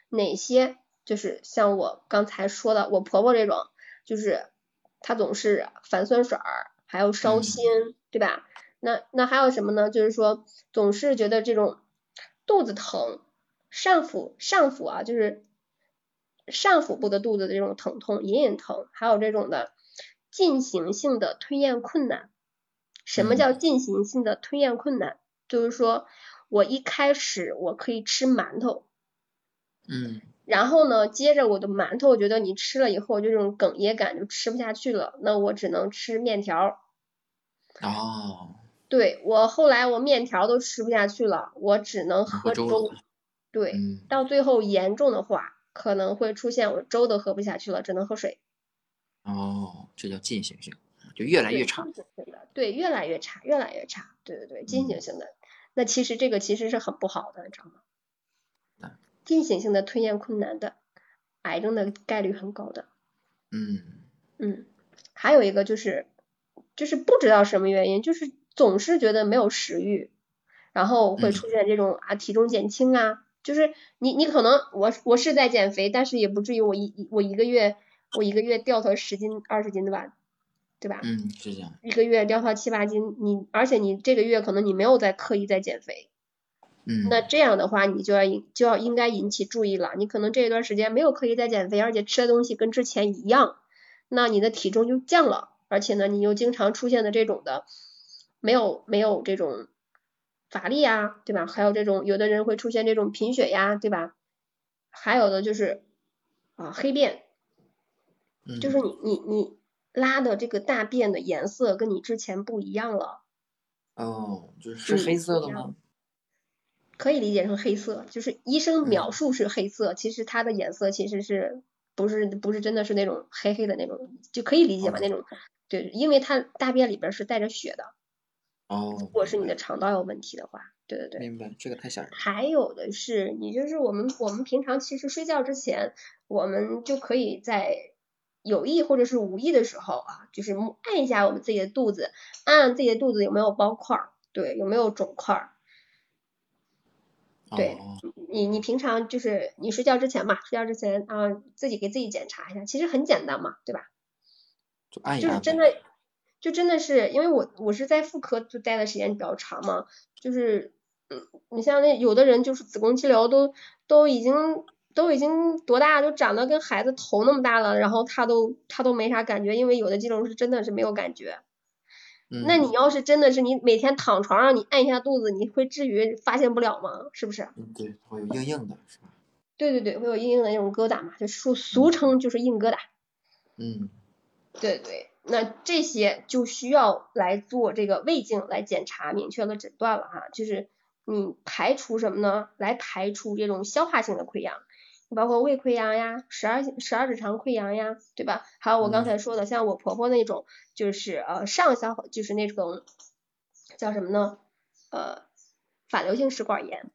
哪些就是像我刚才说的，我婆婆这种，就是她总是反酸水儿，还有烧嗯。心，对吧？那那还有什么呢？就是说总是觉得这种肚子疼，上腹上腹啊，就是上腹部的肚子的这种疼痛，隐隐疼，还有这种的进行性的吞咽困难。什么叫进行性的吞咽困难？就是说我一开始我可以吃馒头，嗯然后呢，接着我的馒头，我觉得你吃了以后就这种哽咽感就吃不下去了，那我只能吃面条。哦，对我后来我面条都吃不下去了，我只能喝喝粥粥。对，嗯到最后严重的话，可能会出现我粥都喝不下去了，只能喝水。哦，这叫进行性，就越来越对差。进行的，对，越来越差，越来越差。对对对，进行嗯性的，那其实这个其实是很不好的，你知道吗对？进行性的吞咽困难的，癌症的概率很高的。嗯嗯，还有一个就是，就是不知道什么原因，就是总是觉得没有食欲，然后会嗯出现这种啊体重减轻啊，就是你你可能我我是在减肥，但是也不至于我一一我一个月我一个月掉头十斤二十斤的吧，对吧？嗯，是这样。一个月掉到七八斤，你而且你这个月可能你没有在刻意在减肥，嗯，那这样的话你就要引就要应该引起注意了，你可能这一段时间没有刻意在减肥，而且吃的东西跟之前一样，那你的体重就降了，而且呢你又经常出现的这种的没有没有这种乏力呀，对吧？还有这种有的人会出现这种贫血呀，对吧？还有的就是啊黑便，嗯就是你你你拉的这个大便的颜色跟你之前不一样了。哦，就是黑色的吗？可以理解成黑色，就是医生嗯描述是黑色，其实它的颜色其实是不是不是真的是那种黑黑的那种，就可以理解吧哦那种，对，因为它大便里边是带着血的，哦，如果是你的肠道有问题的话，对对对。明白，这个太吓人。还有的是，你就是我们我们平常其实睡觉之前，我们就可以在有意或者是无意的时候啊，就是按一下我们自己的肚子，按按自己的肚子有没有包块儿，对，有没有肿块儿。对哦，你你平常就是你睡觉之前嘛，睡觉之前啊，自己给自己检查一下，其实很简单嘛，对吧？就按一按。就是真的，就真的是因为我我是在妇科就待的时间比较长嘛，就是嗯，你像那有的人就是子宫肌瘤都都已经都已经多大，就长得跟孩子头那么大了，然后他都他都没啥感觉，因为有的肌瘤是真的是没有感觉。嗯那你要是真的是你每天躺床上你按一下肚子，你会至于发现不了吗？是不是？嗯对，会有硬硬的，是吧？对对对，会有硬硬的那种疙瘩嘛，就俗俗称就是硬疙瘩。嗯对对，那这些就需要来做这个胃镜来检查明确了诊断了哈，就是你排除什么呢？来排除这种消化性的溃疡，包括胃溃疡呀、十二十二指肠溃疡呀，对吧？还有我刚才说的，像我婆婆那种，就是呃上消化就是那种叫什么呢？呃，反流性食管炎。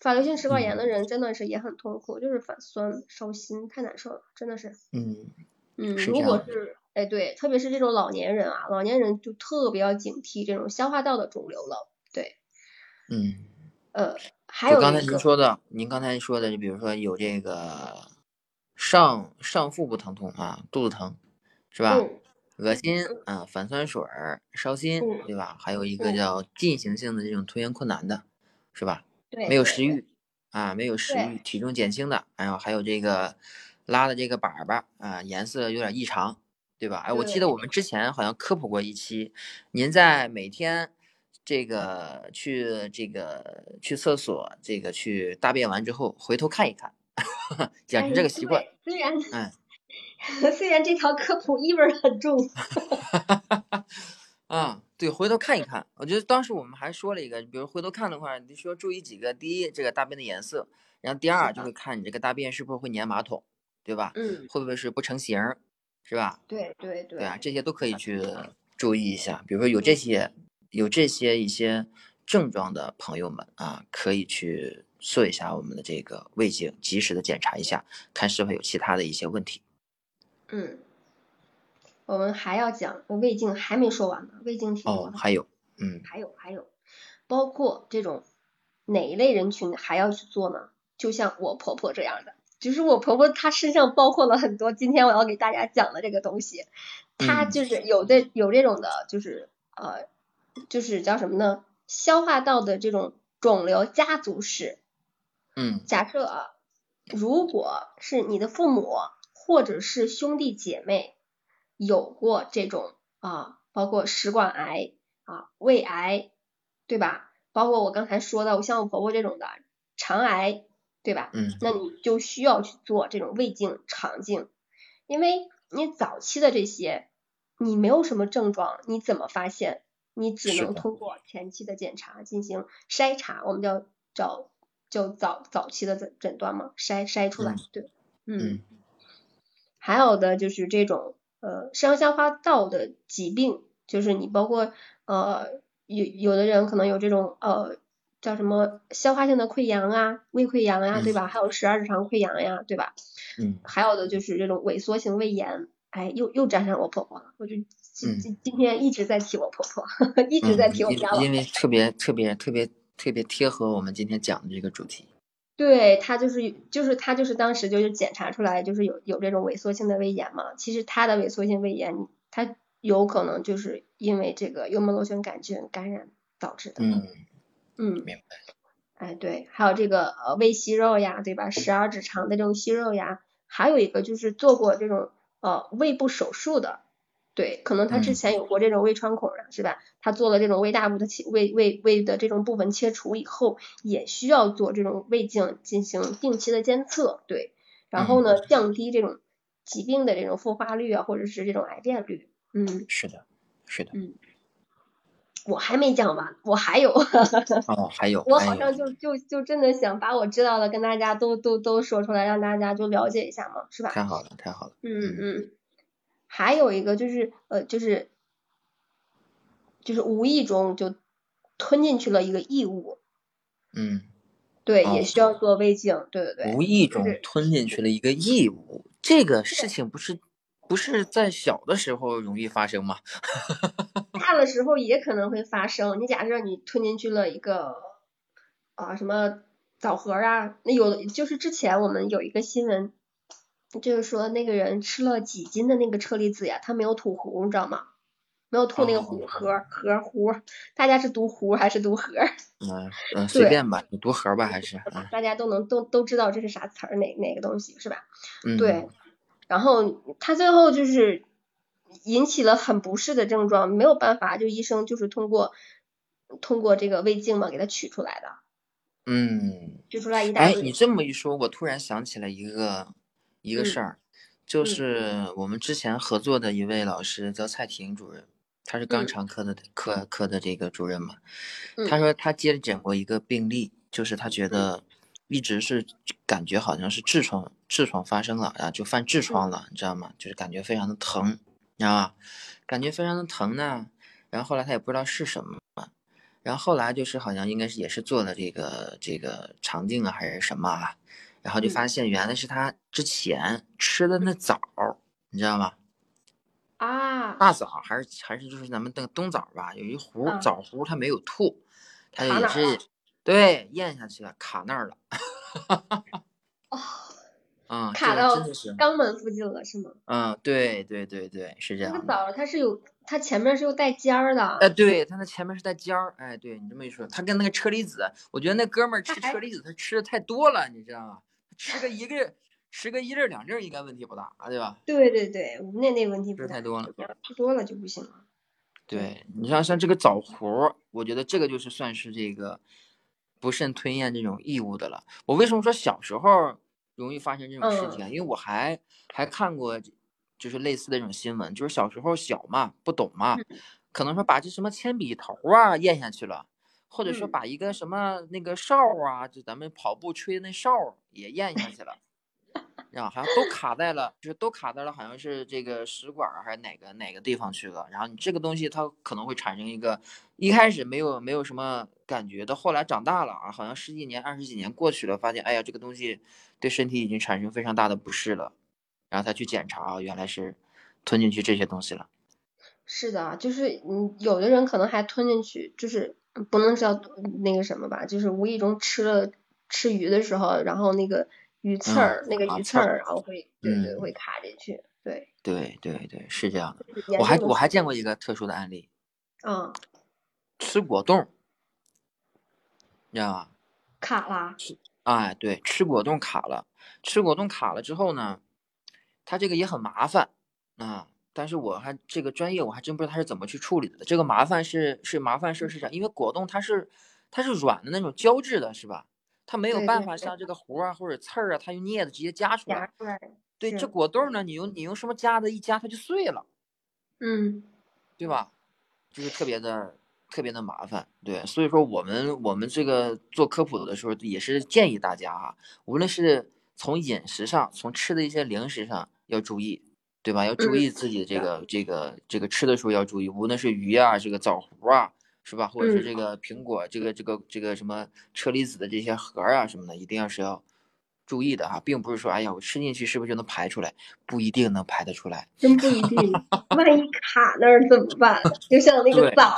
反流性食管炎的人真的是也很痛苦，就是反酸、烧心，太难受了，真的是。嗯嗯，如果是哎对，特别是这种老年人啊，老年人就特别要警惕这种消化道的肿瘤了。对，嗯。呃，还有刚才您说的，您刚才说的，就比如说有这个上上腹部疼痛啊，肚子疼，是吧？嗯恶心啊，反酸水儿，烧心，嗯对吧？还有一个嗯叫进行性的这种吞咽困难的，是吧？对，没有食欲啊，没有食欲，体重减轻的，还有还有这个拉的这个粑粑啊，颜色有点异常，对吧？哎，我记得我们之前好像科普过一期，您在每天这个去这个去厕所，这个去大便完之后回头看一看，养成这个习惯。哎虽然嗯 虽然这条科普意味儿很重，啊，对，回头看一看。我觉得当时我们还说了一个，比如回头看的话，你需要注意几个：第一，这个大便的颜色；然后第二，就是看你这个大便是不是会粘马桶，对吧？嗯，会不会是不成形儿，是吧？对对对对啊，这些都可以去注意一下。比如说有这些有这些一些症状的朋友们啊，可以去做一下我们的这个胃镜，及时的检查一下，看是否有其他的一些问题。嗯，我们还要讲胃镜还没说完呢，胃镜挺多哦，还有，嗯还有还有，包括这种哪一类人群还要去做呢？就像我婆婆这样的，就是我婆婆她身上包括了很多今天我要给大家讲的这个东西，她嗯就是有的有这种的，就是呃，就是叫什么呢？消化道的这种肿瘤家族史。嗯假设啊，如果是你的父母或者是兄弟姐妹有过这种啊，包括食管癌啊、胃癌，对吧？包括我刚才说的，我像我婆婆这种的肠癌，对吧？嗯，那你就需要去做这种胃镜、肠镜，因为你早期的这些你没有什么症状，你怎么发现？你只能通过前期的检查进行筛查，我们叫叫叫早早期的诊诊断嘛，筛筛出来，对，嗯，还有的就是这种呃上消化道的疾病，就是你包括呃有有的人可能有这种呃叫什么消化性的溃疡啊、胃溃疡呀，对吧？还有十二指肠溃疡呀，对吧？嗯，还有的就是这种萎缩性胃炎，哎，又又沾上我婆婆了，我就。今今今天一直在提我婆婆，一直在提我家老因为特别特别特别特别贴合我们今天讲的这个主题。对他就是就是他就是当时就是检查出来就是有有这种萎缩性的胃炎嘛，其实他的萎缩性胃炎，他有可能就是因为这个幽门螺旋杆菌感染导致的。嗯嗯，明白。哎，对，还有这个呃胃息肉呀，对吧？十二指肠的这种息肉呀，还有一个就是做过这种呃胃部手术的。对，可能他之前有过这种胃穿孔啊，是吧？他做了这种胃大部的切胃胃胃的这种部分切除以后，也需要做这种胃镜进行定期的监测，对。然后呢，降低这种疾病的这种复发率啊，或者是这种癌变率。嗯，是的，是的。嗯，我还没讲完，我还有。哦，还有。我好像就就就真的想把我知道的跟大家都都都说出来，让大家就了解一下嘛，是吧？太好了，太好了。嗯嗯。还有一个就是呃就是就是无意中就吞进去了一个异物，嗯，对，也需要做胃镜，对对对。无意中吞进去了一个异物，这个事情不是不是在小的时候容易发生吗？大的时候也可能会发生。你假设你吞进去了一个啊什么枣核啊，那有就是之前我们有一个新闻。就是说那个人吃了几斤的那个车厘子呀，他没有吐核，你知道吗？没有吐那个核核核核，大家是读核还是读核？嗯嗯，随便吧，你读核吧还是？大家都能都都知道这是啥词儿，哪哪个东西是吧？嗯。对。然后他最后就是引起了很不适的症状，没有办法，就医生就是通过通过这个胃镜嘛给他取出来的。嗯。取出来一大。哎，你这么一说，我突然想起来一个。一个事儿，就是我们之前合作的一位老师叫蔡婷主任，他是肛肠科的科科的这个主任嘛。他说他接诊过一个病例，就是他觉得一直是感觉好像是痔疮痔疮发生了然后，就犯痔疮了，你知道吗？就是感觉非常的疼，你知道吧？感觉非常的疼呢。然后后来他也不知道是什么，然后后来就是好像应该是也是做了这个这个肠镜啊还是什么啊。然后就发现原来是他之前吃的那枣，你知道吗？啊，大枣还是还是就是咱们那个冬枣吧，有一壶枣核，他没有吐，他也是对咽下去了，卡那儿了。哦，嗯，卡到肛门附近了是吗？嗯，对对对对，是这样。那个枣它是有，它前面是有带尖儿的。哎，对，它那前面是带尖儿。哎，对你这么一说，它跟那个车厘子，我觉得那哥们儿吃车厘子他吃的太多了，你知道吗？吃个一个，吃个一粒两粒应该问题不大，对吧？对对对，我们那那问题不吃太多了，吃多了就不行了。对你像像这个枣核，我觉得这个就是算是这个不慎吞咽这种异物的了。我为什么说小时候容易发生这种事情？因为我还还看过就是类似的这种新闻，就是小时候小嘛，不懂嘛，可能说把这什么铅笔头啊咽下去了。或者说把一个什么那个哨啊，就咱们跑步吹的那哨也咽下去了，然后好像都卡在了，就是都卡在了，好像是这个食管还是哪个哪个地方去了。然后你这个东西它可能会产生一个，一开始没有没有什么感觉的，后来长大了啊，好像十几年二十几年过去了，发现哎呀这个东西对身体已经产生非常大的不适了，然后他去检查，原来是吞进去这些东西了。是的，就是嗯，有的人可能还吞进去，就是。不能叫那个什么吧，就是无意中吃了吃鱼的时候，然后那个鱼刺儿，那个鱼刺儿，然后会对对会卡进去，对对对对是这样的。我还我还见过一个特殊的案例，嗯，吃果冻，你知道吗？卡了。哎，对，吃果冻卡了，吃果冻卡了之后呢，它这个也很麻烦啊。但是我还这个专业我还真不知道它是怎么去处理的。这个麻烦是是麻烦事儿是这样，因为果冻它是它是软的那种胶质的，是吧？它没有办法像这个核啊或者刺儿啊，它用镊子直接夹出来。对，这果冻呢，你用你用什么夹子一夹，它就碎了。嗯，对吧？就是特别的特别的麻烦。对，所以说我们我们这个做科普的时候，也是建议大家啊，无论是从饮食上，从吃的一些零食上要注意，对吧？要注意自己这个这个这个吃的时候要注意，无论是鱼啊，这个枣核啊。是吧？或者是这个苹果，这个这个这个什么车厘子的这些核啊什么的，一定要是要注意的哈，并不是说，哎呀，我吃进去是不是就能排出来？不一定能排得出来，真不一定。万一卡那儿怎么办？就像那个枣，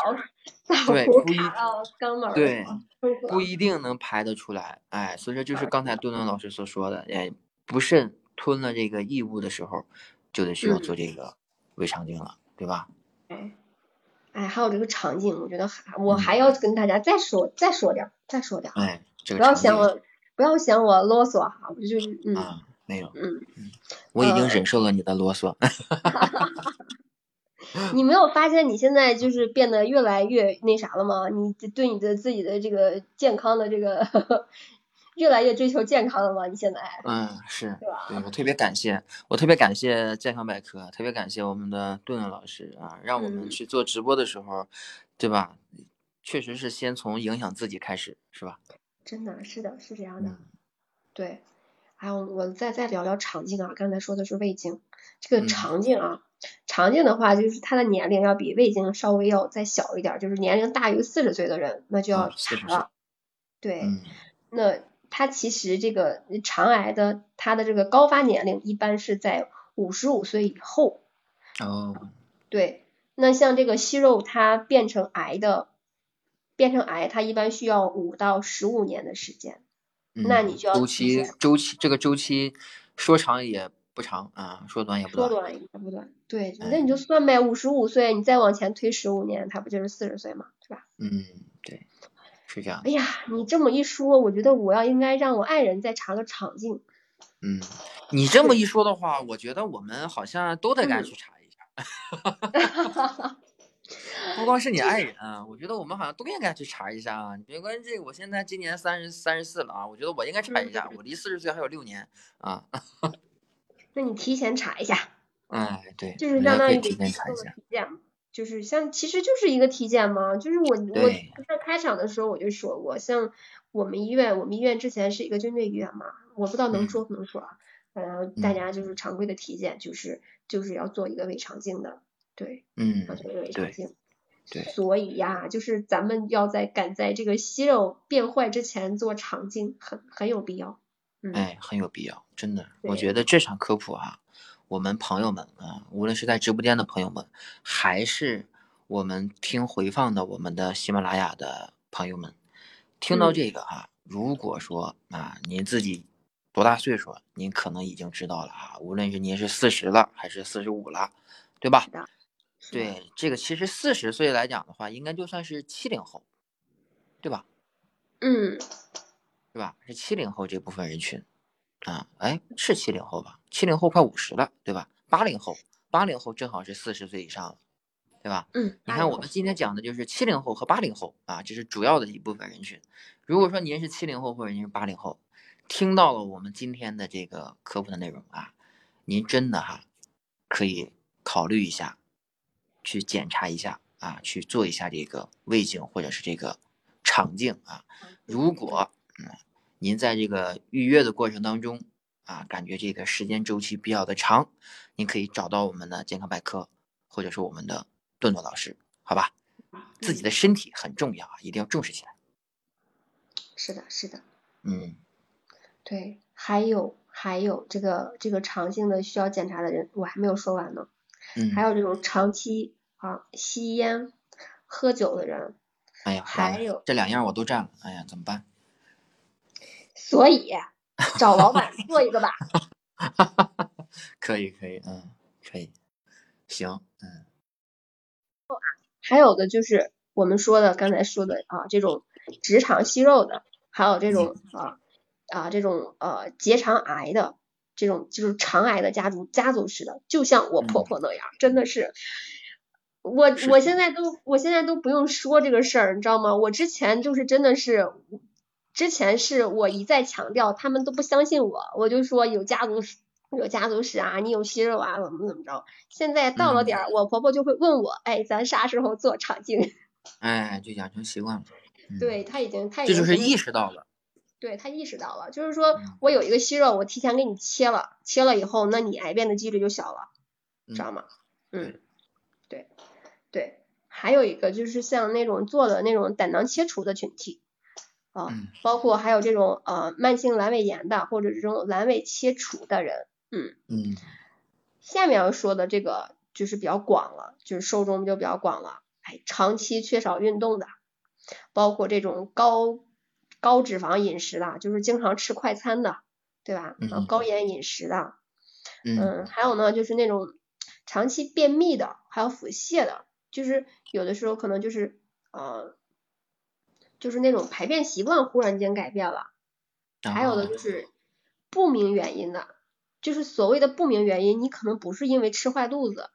枣核卡到肛门对，不一定能排得出来。哎，所以说就是刚才墩墩老师所说的，哎，不慎吞了这个异物的时候，就得需要做这个胃肠镜了，对吧？哎。哎，还有这个场景，我觉得还我还要跟大家再说再说点再说点哎，不要嫌我不要嫌我啰嗦哈，我就是嗯，没有，嗯嗯，我已经忍受了你的啰嗦。你没有发现你现在就是变得越来越那啥了吗？你对你的自己的这个健康的这个。越来越追求健康了吗？你现在？嗯，是，对我特别感谢，我特别感谢健康百科，特别感谢我们的顿顿老师啊，让我们去做直播的时候，对吧？确实是先从影响自己开始，是吧？真的是的，是这样的。对，还有我再再聊聊肠镜啊，刚才说的是胃镜，这个肠镜啊，肠镜的话就是它的年龄要比胃镜稍微要再小一点，就是年龄大于四十岁的人那就要查了。对，那。它其实这个肠癌的它的这个高发年龄一般是在五十五岁以后。哦。对，那像这个息肉它变成癌的，变成癌它一般需要五到十五年的时间。那你就要周期周期这个周期说长也不长啊，说短也不短。说短也不短。对，那你就算呗，五十五岁你再往前推十五年，它不就是四十岁嘛，对吧？嗯，对。是这样。哎呀，你这么一说，我觉得我要应该让我爱人再查个场镜。嗯，你这么一说的话，我觉得我们好像都得该去查一下。哈哈哈哈哈。不光是你爱人啊，我觉得我们好像都应该去查一下啊。你别关这个，我现在今年三十三十四了啊，我觉得我应该查一下，我离四十岁还有六年啊。那你提前查一下。哎，对。就是相当于提前查一下。就是像，其实就是一个体检嘛。就是我我在开场的时候我就说过，像我们医院，我们医院之前是一个军队医院嘛，我不知道能说不能说啊。然后大家就是常规的体检，就是就是要做一个胃肠镜的，对，嗯，要做一个胃肠镜。对。所以呀，就是咱们要在赶在这个息肉变坏之前做肠镜，很很有必要。哎，很有必要，真的，我觉得这场科普啊。我们朋友们啊，无论是在直播间的朋友们，还是我们听回放的我们的喜马拉雅的朋友们，听到这个啊，如果说啊，您自己多大岁数，您可能已经知道了啊，无论是您是四十了还是四十五了，对吧？对，这个其实四十岁来讲的话，应该就算是七零后，对吧？嗯，是吧？是七零后这部分人群。啊，哎，是七零后吧？七零后快五十了，对吧？八零后，八零后正好是四十岁以上了，对吧？嗯，你看我们今天讲的就是七零后和八零后啊，这是主要的一部分人群。如果说您是七零后或者您是八零后，听到了我们今天的这个科普的内容啊，您真的哈可以考虑一下，去检查一下啊，去做一下这个胃镜或者是这个肠镜啊。如果嗯。您在这个预约的过程当中啊，感觉这个时间周期比较的长，您可以找到我们的健康百科，或者是我们的顿顿老师，好吧？自己的身体很重要啊，一定要重视起来。是的，是的。嗯，对，还有还有这个这个肠性的需要检查的人，我还没有说完呢。嗯。还有这种长期啊吸烟、喝酒的人。哎呀，还有这两样我都占了，哎呀，怎么办？所以 找老板做一个吧。可以可以，嗯，可以，行，嗯。还有的就是我们说的刚才说的啊，这种直肠息肉的，还有这种啊啊这种呃结肠癌的，这种就是肠癌的家族家族式的，就像我婆婆那样，真的是。我我现在都我现在都不用说这个事儿，你知道吗？我之前就是真的是，之前是我一再强调，他们都不相信我，我就说有家族史有家族史啊，你有息肉啊，怎么怎么着。现在到了点儿，我婆婆就会问我，哎，咱啥时候做肠镜？哎，就养成习惯了。对他已经，他这就是意识到了。对他意识到了，就是说我有一个息肉，我提前给你切了，切了以后，那你癌变的几率就小了，知道吗？嗯，对。对，还有一个就是像那种做的那种胆囊切除的群体啊，包括还有这种呃慢性阑尾炎的或者这种阑尾切除的人，嗯嗯，下面要说的这个就是比较广了，就是受众就比较广了，哎，长期缺少运动的，包括这种高高脂肪饮食的，就是经常吃快餐的，对吧？嗯，高盐饮食的，嗯，还有呢就是那种长期便秘的，还有腹泻的。就是有的时候可能就是呃，就是那种排便习惯忽然间改变了，还有的就是不明原因的，就是所谓的不明原因，你可能不是因为吃坏肚子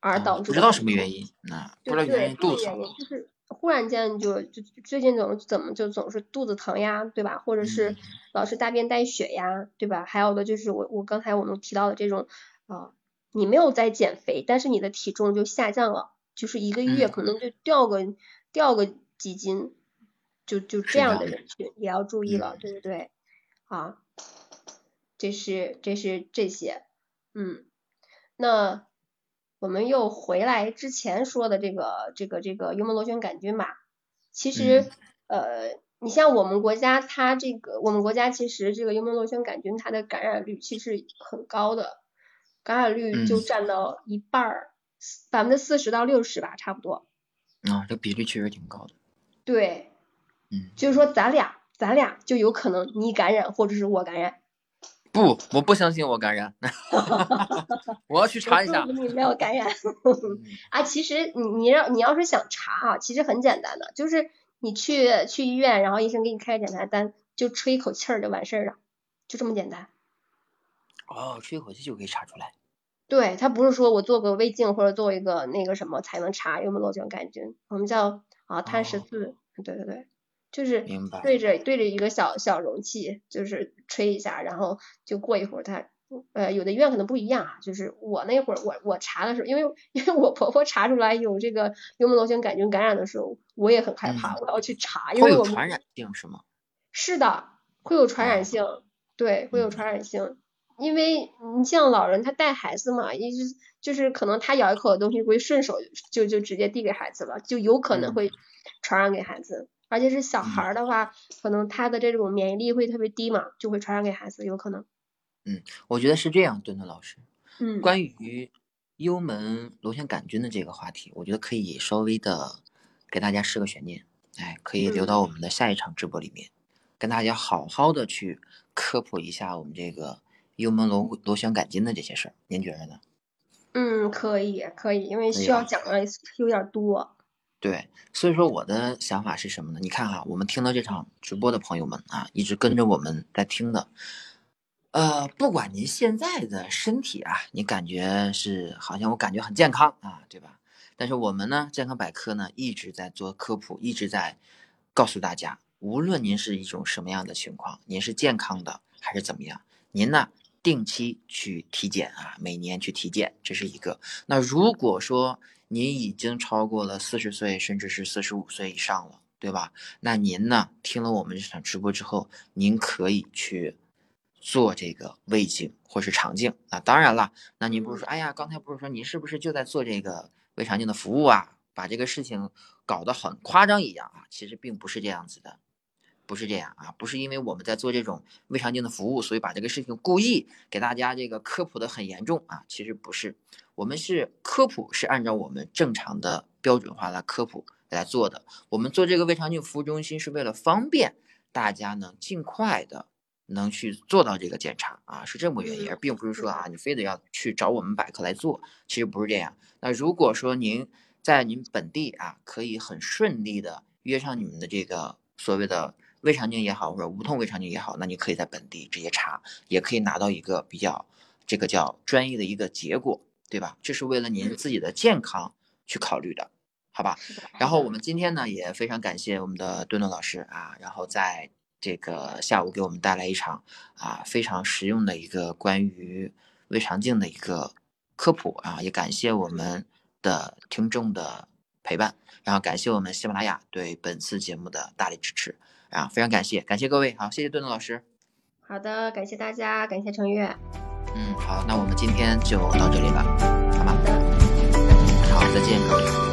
而导致，不知道什么原因，那不知道原因肚子疼，就是忽然间就就最近总怎么就总是肚子疼呀，对吧？或者是老是大便带血呀，对吧？还有的就是我我刚才我们提到的这种啊，你没有在减肥，但是你的体重就下降了。就是一个月可能就掉个掉个几斤，就就这样的人群也要注意了，对不对？啊，这是这是这些，嗯，那我们又回来之前说的这个这个这个幽门螺旋杆菌吧。其实呃，你像我们国家，它这个我们国家其实这个幽门螺旋杆菌它的感染率其实很高的，感染率就占到一半儿。百分之四十到六十吧，差不多。啊，这比例确实挺高的。对，嗯，就是说咱俩，咱俩就有可能你感染，或者是我感染。不，我不相信我感染。我要去查一下。你没有感染。啊，其实你你要你要是想查啊，其实很简单的，就是你去去医院，然后医生给你开个检查单，就吹一口气儿就完事儿了，就这么简单。哦，吹一口气就可以查出来。对他不是说我做个胃镜或者做一个那个什么才能查有没有螺旋杆菌，我们叫啊碳十四，对对对，就是对着对着一个小小容器，就是吹一下，然后就过一会儿它呃有的医院可能不一样啊，就是我那会儿我我查的时候，因为 因为我婆婆查出来有这个幽门螺旋杆菌感染的时候，我也很害怕，我要去查，因为有传染性是吗？是的，会有传染性，对，会有传染性。因为你像老人他带孩子嘛，也就是就是可能他咬一口的东西会顺手就就直接递给孩子了，就有可能会传染给孩子，而且是小孩儿的话，可能他的这种免疫力会特别低嘛，就会传染给孩子，有可能。嗯，我觉得是这样，墩墩老师。嗯。关于幽门螺旋杆菌的这个话题，我觉得可以稍微的给大家设个悬念，哎，可以留到我们的下一场直播里面，跟大家好好的去科普一下我们这个。幽门螺螺旋杆菌的这些事儿，您觉得呢？嗯，可以，可以，因为需要讲的有点多。对，所以说我的想法是什么呢？你看哈，我们听到这场直播的朋友们啊，一直跟着我们在听的，呃，不管您现在的身体啊，你感觉是好像我感觉很健康啊，对吧？但是我们呢，健康百科呢一直在做科普，一直在告诉大家，无论您是一种什么样的情况，您是健康的还是怎么样，您呢？定期去体检啊，每年去体检，这是一个。那如果说您已经超过了四十岁，甚至是四十五岁以上了，对吧？那您呢，听了我们这场直播之后，您可以去做这个胃镜或是肠镜啊。当然了，那您不是说，哎呀，刚才不是说您是不是就在做这个胃肠镜的服务啊？把这个事情搞得很夸张一样啊？其实并不是这样子的。不是这样啊，不是因为我们在做这种胃肠镜的服务，所以把这个事情故意给大家这个科普的很严重啊。其实不是，我们是科普是按照我们正常的标准化来科普来做的。我们做这个胃肠镜服务中心是为了方便大家呢尽快的能去做到这个检查啊，是这么原因，而并不是说啊你非得要去找我们百科来做，其实不是这样。那如果说您在您本地啊可以很顺利的约上你们的这个所谓的。胃肠镜也好，或者无痛胃肠镜也好，那你可以在本地直接查，也可以拿到一个比较这个叫专业的一个结果，对吧？这是为了您自己的健康去考虑的，好吧？然后我们今天呢也非常感谢我们的顿顿老师啊，然后在这个下午给我们带来一场啊非常实用的一个关于胃肠镜的一个科普啊，也感谢我们的听众的陪伴，然后感谢我们喜马拉雅对本次节目的大力支持。啊，非常感谢，感谢各位，好，谢谢顿顿老师。好的，感谢大家，感谢程月。嗯，好，那我们今天就到这里吧，好吧？好，再见，各位。